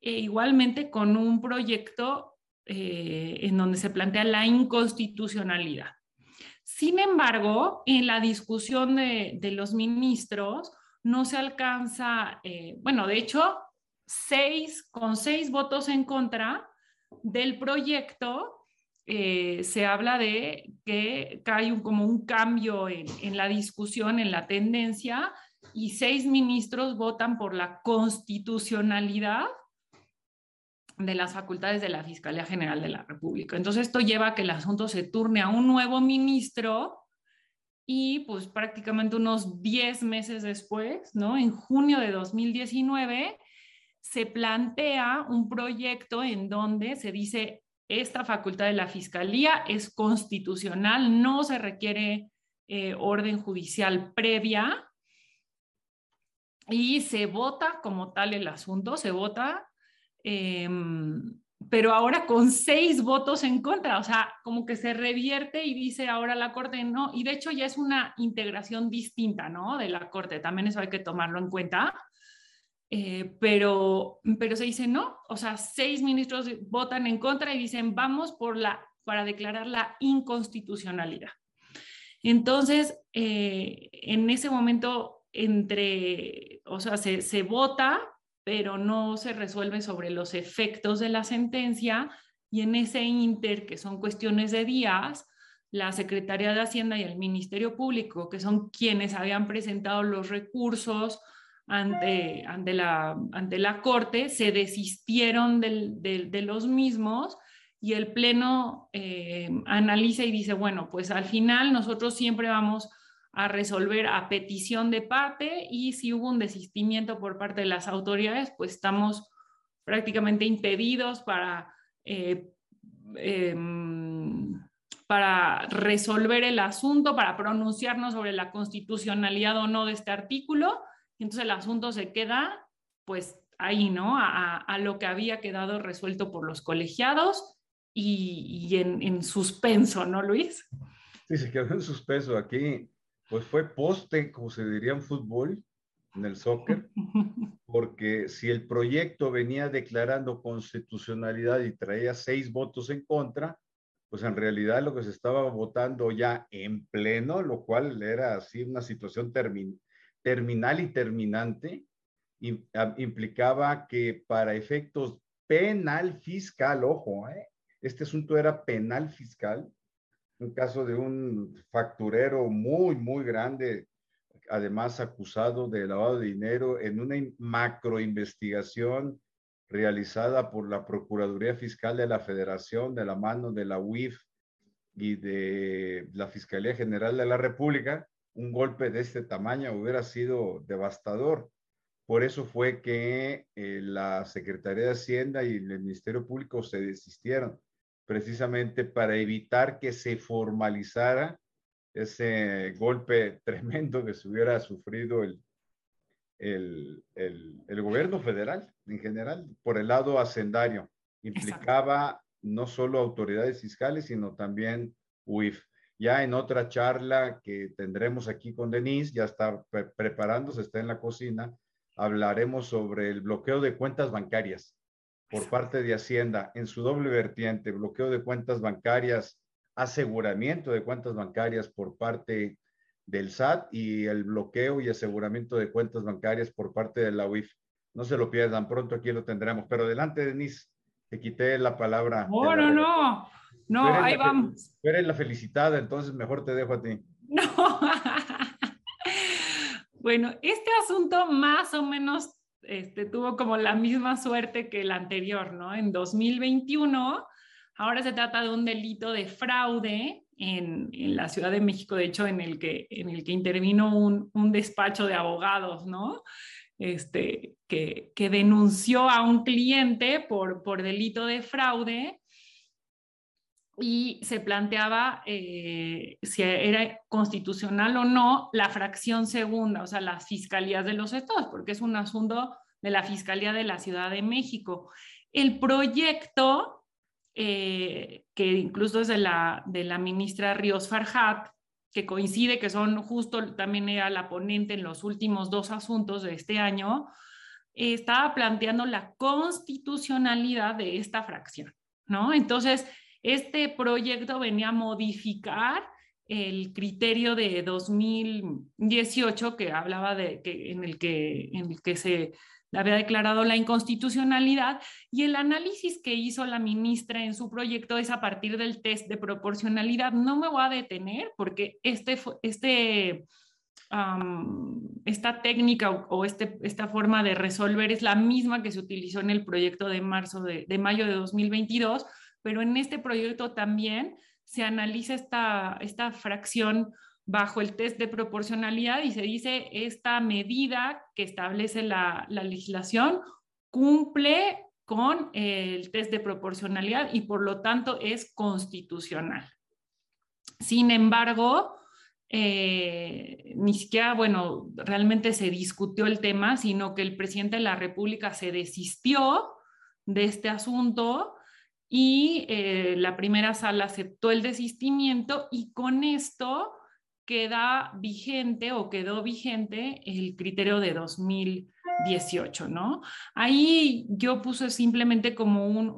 [SPEAKER 2] e igualmente con un proyecto eh, en donde se plantea la inconstitucionalidad. Sin embargo, en la discusión de, los ministros no se alcanza, eh, bueno, de hecho, seis, con seis votos en contra del proyecto, eh, se habla de que hay como un cambio en, en, la discusión, en la tendencia, y seis ministros votan por la constitucionalidad de las facultades de la Fiscalía General de la República. Entonces, esto lleva a que el asunto se turne a un nuevo ministro y pues prácticamente unos 10 meses después, ¿no? En junio de 2019, se plantea un proyecto en donde se dice, esta facultad de la Fiscalía es constitucional, no se requiere eh, orden judicial previa y se vota como tal el asunto, se vota Em, pero ahora con seis votos en contra, o sea, como que se revierte y dice ahora la Corte no, y de hecho ya es una integración distinta, ¿no? De la Corte, también eso hay que tomarlo en cuenta, eh, pero, pero se dice no, o sea, seis ministros votan en contra y dicen vamos por la, para declarar la inconstitucionalidad. Entonces, eh, en ese momento, entre, o sea, se, se vota pero no se resuelve sobre los efectos de la sentencia y en ese inter, que son cuestiones de días, la Secretaría de Hacienda y el Ministerio Público, que son quienes habían presentado los recursos ante, ante, la, ante la Corte, se desistieron de los mismos y el Pleno eh, analiza y dice, bueno, pues al final nosotros siempre vamos a resolver a petición de parte y si hubo un desistimiento por parte de las autoridades, pues estamos prácticamente impedidos para, eh, em, para resolver el asunto, para pronunciarnos sobre la constitucionalidad o no de este artículo. Y entonces el asunto se queda pues ahí, ¿no? A, lo que había quedado resuelto por los colegiados y, y en, en suspenso, ¿no, Luis?
[SPEAKER 1] Sí, se quedó en suspenso. Aquí pues fue poste, como se diría en fútbol, en el soccer, (laughs) porque si el proyecto venía declarando constitucionalidad y traía seis votos en contra, pues en realidad lo que se estaba votando ya en pleno, lo cual era así una situación terminal y terminante, implicaba que para efectos penal fiscal, ojo, ¿eh? este asunto era penal fiscal, un caso de un facturero muy, muy grande, además acusado de lavado de dinero en una macro investigación realizada por la Procuraduría Fiscal de la Federación de la mano de la UIF y de la Fiscalía General de la República, un golpe de este tamaño hubiera sido devastador. Por eso fue que eh, la Secretaría de Hacienda y el Ministerio Público se desistieron precisamente para evitar que se formalizara ese golpe (laughs) tremendo que se hubiera sufrido el, el, el, gobierno federal en general por el lado hacendario. Implicaba no solo autoridades fiscales, sino también UIF. Ya en otra charla que tendremos aquí con Denise, ya está preparándose, está en la cocina, hablaremos sobre el bloqueo de cuentas bancarias por parte de Hacienda en su doble vertiente, bloqueo de cuentas bancarias, aseguramiento de cuentas bancarias por parte del SAT y el bloqueo y aseguramiento de cuentas bancarias por parte de la UIF. No se lo pierdan, pronto aquí lo tendremos. Pero adelante, Denise, te quité la palabra.
[SPEAKER 2] No, no, no, no, ahí vamos.
[SPEAKER 1] Tú eres la felicitada, entonces mejor te dejo a ti.
[SPEAKER 2] No. (laughs) bueno, este asunto más o menos este, tuvo como la misma suerte que el anterior, ¿no? En 2021, ahora se trata de un delito de fraude en, en, la Ciudad de México, de hecho, en el que, en el que intervino un, un despacho de abogados, ¿no? Este, que, que, denunció a un cliente por, por delito de fraude y se planteaba eh, si era constitucional o no la fracción segunda, o sea, las fiscalías de los estados, porque es un asunto de la Fiscalía de la Ciudad de México. El proyecto, eh, que incluso es de la, ministra Ríos Farhat, que coincide que son justo, también era la ponente en los últimos dos asuntos de este año, estaba planteando la constitucionalidad de esta fracción, ¿no? Entonces, este proyecto venía a modificar el criterio de 2018 que hablaba de que en el que en el que se había declarado la inconstitucionalidad y el análisis que hizo la ministra en su proyecto es a partir del test de proporcionalidad. No me voy a detener porque este, este, esta técnica o, este, esta forma de resolver es la misma que se utilizó en el proyecto de marzo de, de mayo de 2022, pero en este proyecto también se analiza esta, esta fracción bajo el test de proporcionalidad y se dice esta medida que establece la, legislación cumple con el test de proporcionalidad y por lo tanto es constitucional. Sin embargo, eh, ni siquiera, bueno, realmente se discutió el tema, sino que el presidente de la República se desistió de este asunto y eh, la primera sala aceptó el desistimiento y con esto queda vigente o quedó vigente el criterio de 2018, ¿no? Ahí yo puse simplemente como un,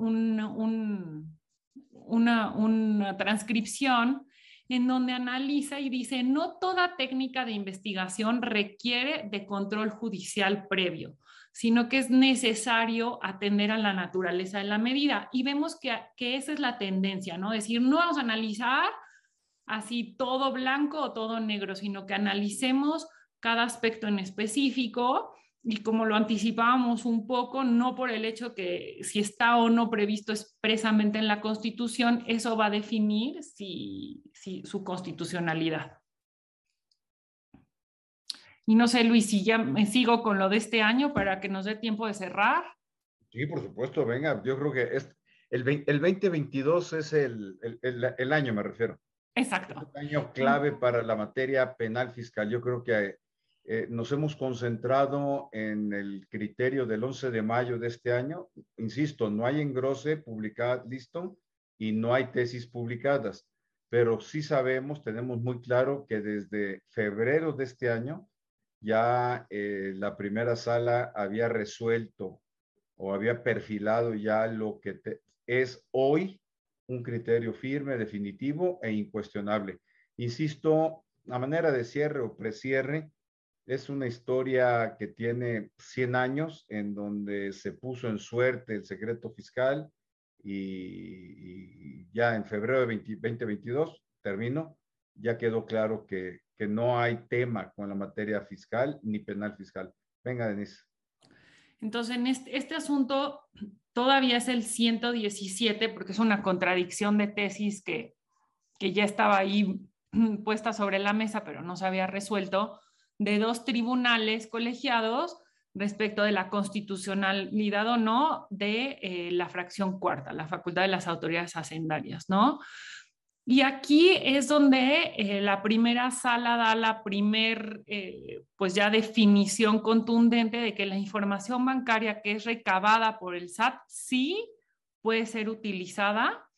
[SPEAKER 2] una, una transcripción en donde analiza y dice, no toda técnica de investigación requiere de control judicial previo, sino que es necesario atender a la naturaleza de la medida. Y vemos que, que esa es la tendencia, ¿no? Decir, no vamos a analizar así todo blanco o todo negro, sino que analicemos cada aspecto en específico y como lo anticipábamos un poco, no por el hecho que si está o no previsto expresamente en la Constitución, eso va a definir si, su constitucionalidad. Y no sé, Luis, si ya me sigo con lo de este año para que nos dé tiempo de cerrar.
[SPEAKER 1] Sí, por supuesto, venga, yo creo que es, el, el 2022 es el, el, el año, me refiero.
[SPEAKER 2] Exacto.
[SPEAKER 1] un año clave para la materia penal fiscal. Yo creo que eh, nos hemos concentrado en el criterio del 11 de mayo de este año. Insisto, no hay engrose publicado, listo, y no hay tesis publicadas, pero sí sabemos, tenemos muy claro que desde febrero de este año ya eh, la primera sala había resuelto o había perfilado ya lo que es hoy un criterio firme, definitivo e incuestionable. Insisto, a manera de cierre o precierre, es una historia que tiene 100 años en donde se puso en suerte el secreto fiscal y, ya en febrero de 2022, termino, ya quedó claro que, que no hay tema con la materia fiscal ni penal fiscal. Venga, Denise.
[SPEAKER 2] Entonces, en este, este asunto todavía es el 117 porque es una contradicción de tesis que, que ya estaba ahí (clears throat) puesta sobre la mesa, pero no se había resuelto, de dos tribunales colegiados respecto de la constitucionalidad o no de eh, la fracción cuarta, la facultad de las autoridades hacendarias, ¿no? Y aquí es donde eh, la primera sala da la primer, eh, pues ya definición contundente de que la información bancaria que es recabada por el SAT sí puede ser utilizada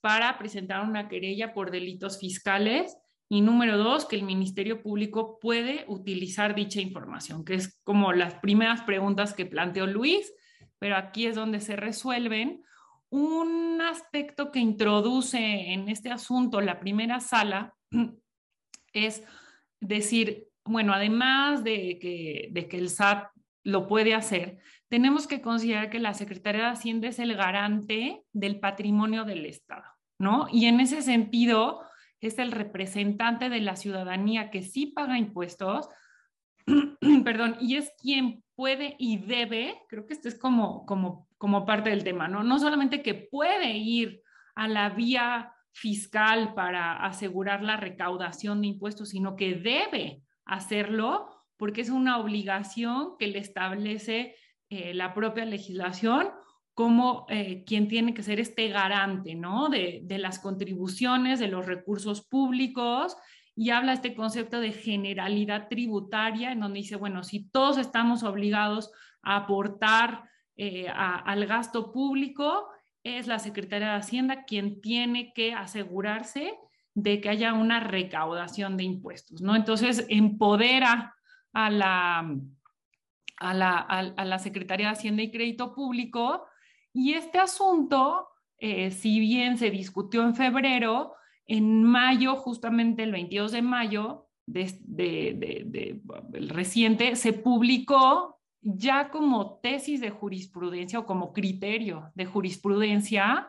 [SPEAKER 2] para presentar una querella por delitos fiscales. Y número dos, que el Ministerio Público puede utilizar dicha información, que es como las primeras preguntas que planteó Luis, pero aquí es donde se resuelven. Un aspecto que introduce en este asunto la primera sala (clears throat) es decir, bueno, además de que, de que el SAT lo puede hacer, tenemos que considerar que la Secretaría de Hacienda es el garante del patrimonio del Estado, ¿no? Y en ese sentido es el representante de la ciudadanía que sí paga impuestos, (clears throat) perdón, y es quien puede y debe, creo que esto es como, como, como parte del tema, ¿no? No solamente que puede ir a la vía fiscal para asegurar la recaudación de impuestos, sino que debe hacerlo porque es una obligación que le establece eh, la propia legislación como eh, quien tiene que ser este garante, ¿no? De, de, las contribuciones, de los recursos públicos, y habla este concepto de generalidad tributaria, en donde dice, bueno, si todos estamos obligados a aportar eh, al gasto público, es la Secretaría de Hacienda quien tiene que asegurarse de que haya una recaudación de impuestos, ¿no? Entonces, empodera a la, a la, a la Secretaría de Hacienda y Crédito Público y este asunto, eh, si bien se discutió en febrero, en mayo, justamente el 22 de mayo de, de, reciente, se publicó ya como tesis de jurisprudencia o como criterio de jurisprudencia,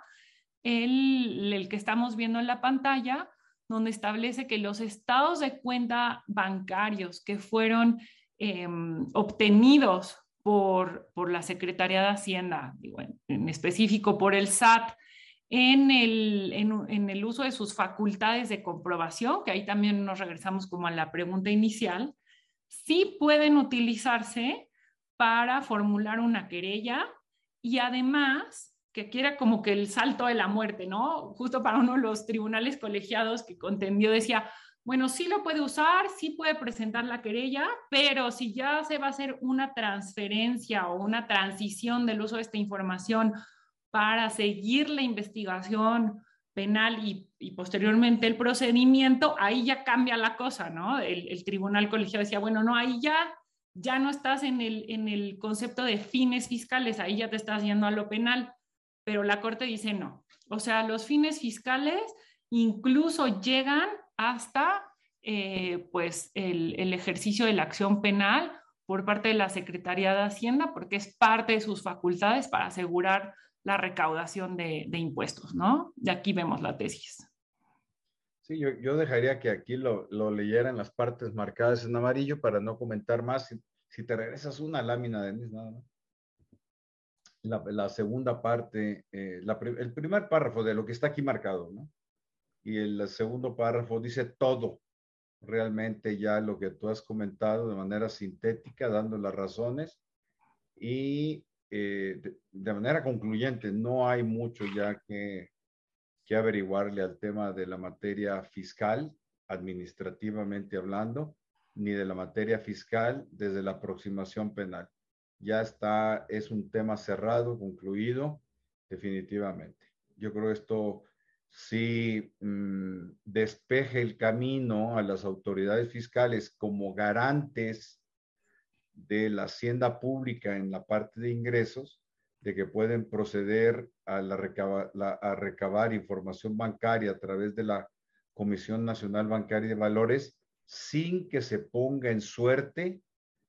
[SPEAKER 2] el, el que estamos viendo en la pantalla, donde establece que los estados de cuenta bancarios que fueron em, obtenidos por, por, la Secretaría de Hacienda, en, específico por el SAT, en el, en, en el uso de sus facultades de comprobación, que ahí también nos regresamos como a la pregunta inicial, sí pueden utilizarse para formular una querella y además que quiera como que el salto de la muerte, ¿no? Justo para uno de los tribunales colegiados que contendió decía, bueno, sí lo puede usar, sí puede presentar la querella, pero si ya se va a hacer una transferencia o una transición del uso de esta información para seguir la investigación penal y, posteriormente el procedimiento, ahí ya cambia la cosa, ¿no? El, tribunal colegiado decía, bueno, no, ahí ya ya no estás en el, en el concepto de fines fiscales, ahí ya te estás yendo a lo penal, pero la Corte dice no. O sea, los fines fiscales incluso llegan hasta eh, pues el, ejercicio de la acción penal por parte de la Secretaría de Hacienda, porque es parte de sus facultades para asegurar la recaudación de, de impuestos, ¿no? Y aquí vemos la tesis.
[SPEAKER 1] Sí, yo, dejaría que aquí lo, lo leyeran las partes marcadas en amarillo para no comentar más. Si, te regresas una lámina, Denis, nada. La, segunda parte, eh, el primer párrafo de lo que está aquí marcado, ¿no? Y el segundo párrafo dice todo, realmente ya lo que tú has comentado de manera sintética, dando las razones y de, manera concluyente. No hay mucho ya que, averiguarle al tema de la materia fiscal, administrativamente hablando, ni de la materia fiscal desde la aproximación penal. Ya está, es un tema cerrado, concluido, definitivamente. Yo creo que esto sí mmm, despeje el camino a las autoridades fiscales como garantes de la hacienda pública en la parte de ingresos de que pueden proceder a, recabar información bancaria a través de la Comisión Nacional Bancaria de Valores sin que se ponga en suerte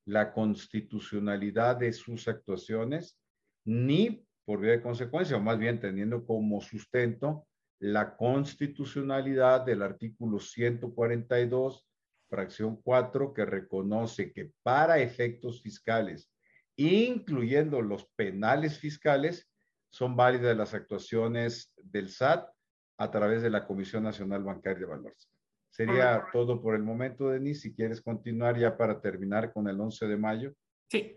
[SPEAKER 1] la constitucionalidad de sus actuaciones, ni por vía de consecuencia, o más bien teniendo como sustento la constitucionalidad del artículo 142, fracción 4, que reconoce que para efectos fiscales incluyendo los penales fiscales, son válidas las actuaciones del SAT a través de la Comisión Nacional Bancaria de Valores. Sería todo por el momento, Denis. Si quieres continuar ya para terminar con el 11 de mayo.
[SPEAKER 2] Sí.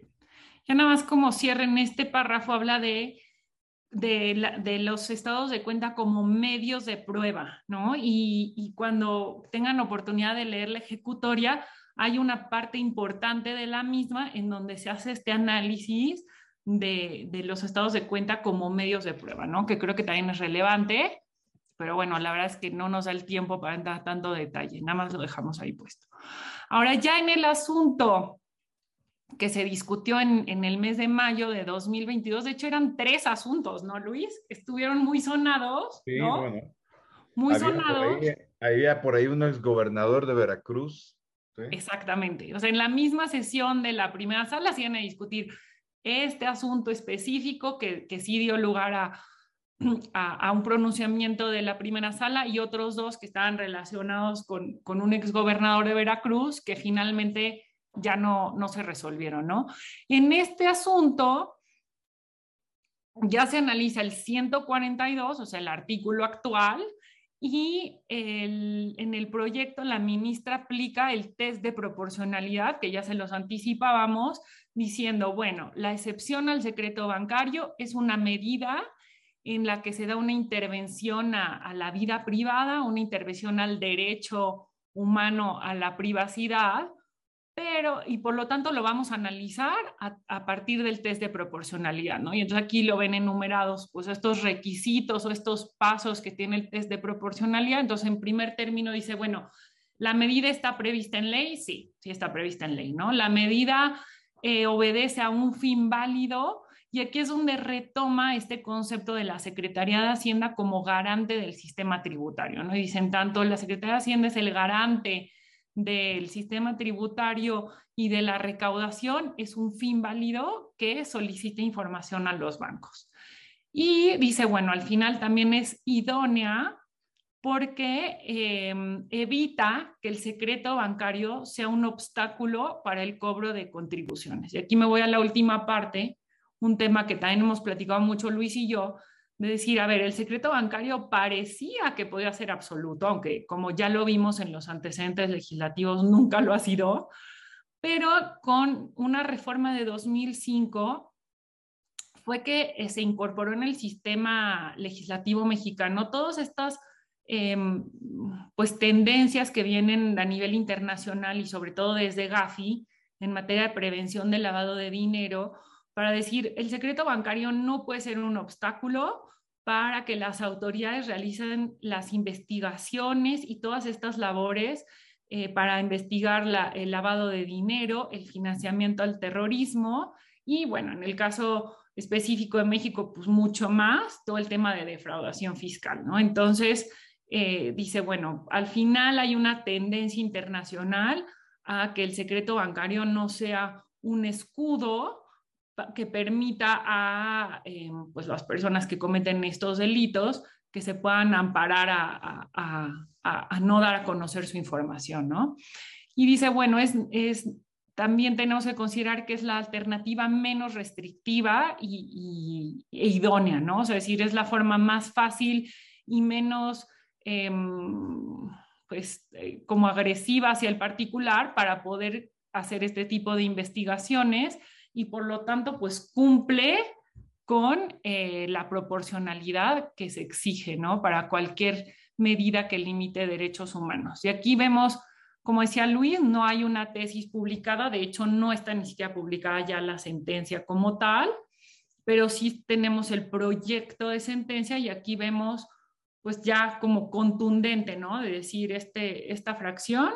[SPEAKER 2] Ya nada más como cierre en este párrafo habla de, de, la, de, los estados de cuenta como medios de prueba, ¿no? Y, y cuando tengan oportunidad de leer la ejecutoria, hay una parte importante de la misma en donde se hace este análisis de, de, los estados de cuenta como medios de prueba, ¿no? Que creo que también es relevante. pero bueno, la verdad es que no nos da el tiempo para entrar tanto detalle, nada más lo dejamos ahí puesto. Ahora ya en el asunto que se discutió en, en, el mes de mayo de 2022. De hecho, eran tres asuntos, ¿no, Luis? Estuvieron muy sonados, sí, Bueno, muy sonados.
[SPEAKER 1] había por ahí un exgobernador de Veracruz.
[SPEAKER 2] Exactamente. O sea, en la misma sesión de la primera sala se iban a discutir este asunto específico que, que sí dio lugar a, (clears throat) a, a, un pronunciamiento de la primera sala y otros dos que estaban relacionados con, con un exgobernador de Veracruz que finalmente ya no, no se resolvieron, ¿no? En este asunto ya se analiza el 142, o sea, el artículo actual, y en el proyecto la ministra aplica el test de proporcionalidad, que ya se los anticipábamos, diciendo, bueno, la excepción al secreto bancario es una medida en la que se da una intervención a, a la vida privada, una intervención al derecho humano a la privacidad, pero, y por lo tanto lo vamos a analizar a, partir del test de proporcionalidad, ¿no? Y entonces aquí lo ven enumerados, pues estos requisitos o estos pasos que tiene el test de proporcionalidad. Entonces, en primer término dice, bueno, ¿la medida está prevista en ley? Sí, sí está prevista en ley, ¿no? La medida eh, obedece a un fin válido y aquí es donde retoma este concepto de la Secretaría de Hacienda como garante del sistema tributario, ¿no? Y dicen tanto, la Secretaría de Hacienda es el garante del sistema tributario y de la recaudación es un fin válido que solicite información a los bancos. Y dice, bueno, al final también es idónea porque em, evita que el secreto bancario sea un obstáculo para el cobro de contribuciones. Y aquí me voy a la última parte, un tema que también hemos platicado mucho Luis y yo, de decir, a ver, el secreto bancario parecía que podía ser absoluto, aunque como ya lo vimos en los antecedentes legislativos, nunca lo ha sido, pero con una reforma de 2005 fue que eh, se incorporó en el sistema legislativo mexicano todas estas em, pues tendencias que vienen a nivel internacional y sobre todo desde Gafi en materia de prevención del lavado de dinero, para decir, el secreto bancario no puede ser un obstáculo para que las autoridades realicen las investigaciones y todas estas labores eh, para investigar el lavado de dinero, el financiamiento al terrorismo y, bueno, en el caso específico de México, pues mucho más, todo el tema de defraudación fiscal, ¿no? Entonces, eh, dice, bueno, al final hay una tendencia internacional a que el secreto bancario no sea un escudo que permita a eh, pues las personas que cometen estos delitos que se puedan amparar a, a, no dar a conocer su información, ¿no? Y dice, bueno, es, es, también tenemos que considerar que es la alternativa menos restrictiva y, e idónea, ¿no? O sea, es decir, es la forma más fácil y menos, em, pues, eh, como agresiva hacia el particular para poder hacer este tipo de investigaciones y por lo tanto pues cumple con eh, la proporcionalidad que se exige, ¿no? Para cualquier medida que limite derechos humanos. Y aquí vemos, como decía Luis, no hay una tesis publicada, de hecho no está ni siquiera publicada ya la sentencia como tal, pero sí tenemos el proyecto de sentencia y aquí vemos pues ya como contundente, ¿no? De decir, este, esta fracción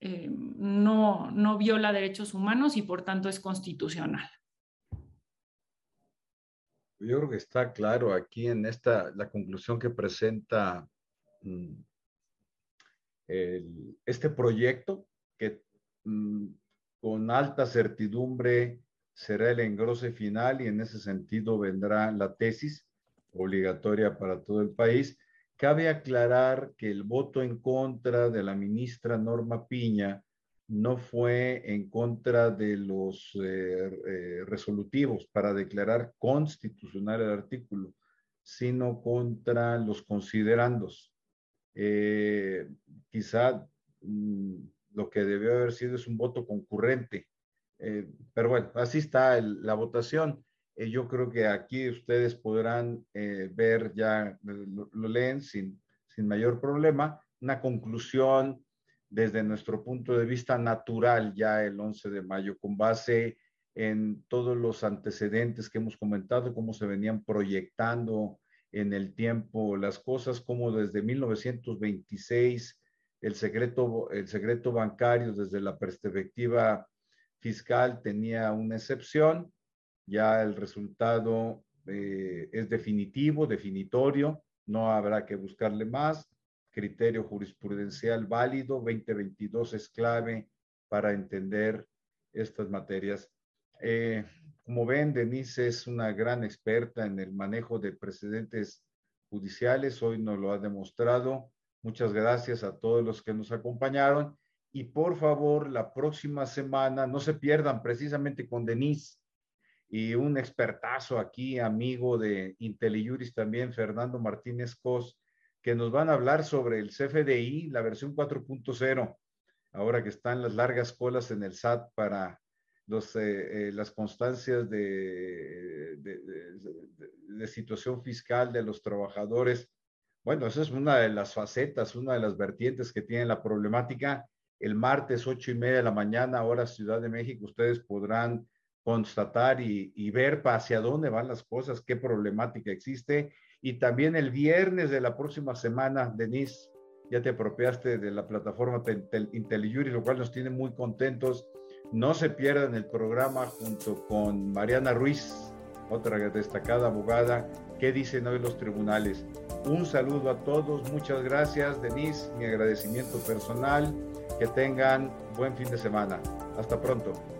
[SPEAKER 2] eh, no, no viola derechos humanos y por tanto es constitucional.
[SPEAKER 1] Yo creo que está claro aquí en esta, la conclusión que presenta mm, este proyecto, que mm, con alta certidumbre será el engrose final y en ese sentido vendrá la tesis obligatoria para todo el país. Cabe aclarar que el voto en contra de la ministra Norma Piña no fue en contra de los eh, eh, resolutivos para declarar constitucional el artículo, sino contra los considerandos. Eh, quizá mm, lo que debió haber sido es un voto concurrente, pero bueno, así está la votación. Eh, yo creo que aquí ustedes podrán eh, ver, ya eh, lo, leen sin, sin mayor problema, una conclusión desde nuestro punto de vista natural ya el 11 de mayo, con base en todos los antecedentes que hemos comentado, cómo se venían proyectando en el tiempo las cosas, como desde 1926 el secreto, el secreto bancario desde la perspectiva fiscal tenía una excepción, ya el resultado eh, es definitivo, definitorio, no habrá que buscarle más, criterio jurisprudencial válido, 2022 es clave para entender estas materias. Eh, como ven, Denise es una gran experta en el manejo de precedentes judiciales, hoy nos lo ha demostrado. Muchas gracias a todos los que nos acompañaron y por favor, la próxima semana no se pierdan precisamente con Denise y un expertazo aquí, amigo de IntelliJuris también, Fernando Martínez Cos, que nos van a hablar sobre el CFDI, la versión 4.0, ahora que están las largas colas en el SAT para los, eh, eh, las constancias de, de, situación fiscal de los trabajadores. Bueno, esa es una de las facetas, una de las vertientes que tiene la problemática. El martes, ocho y media de la mañana, hora Ciudad de México, ustedes podrán constatar y, y, ver hacia dónde van las cosas, qué problemática existe. Y también el viernes de la próxima semana, Denise, ya te apropiaste de la plataforma IntelliJuris, lo cual nos tiene muy contentos. No se pierdan el programa junto con Mariana Ruiz, otra destacada abogada. ¿Qué dicen hoy los tribunales? Un saludo a todos, muchas gracias, Denise, mi agradecimiento personal. Que tengan buen fin de semana. Hasta pronto.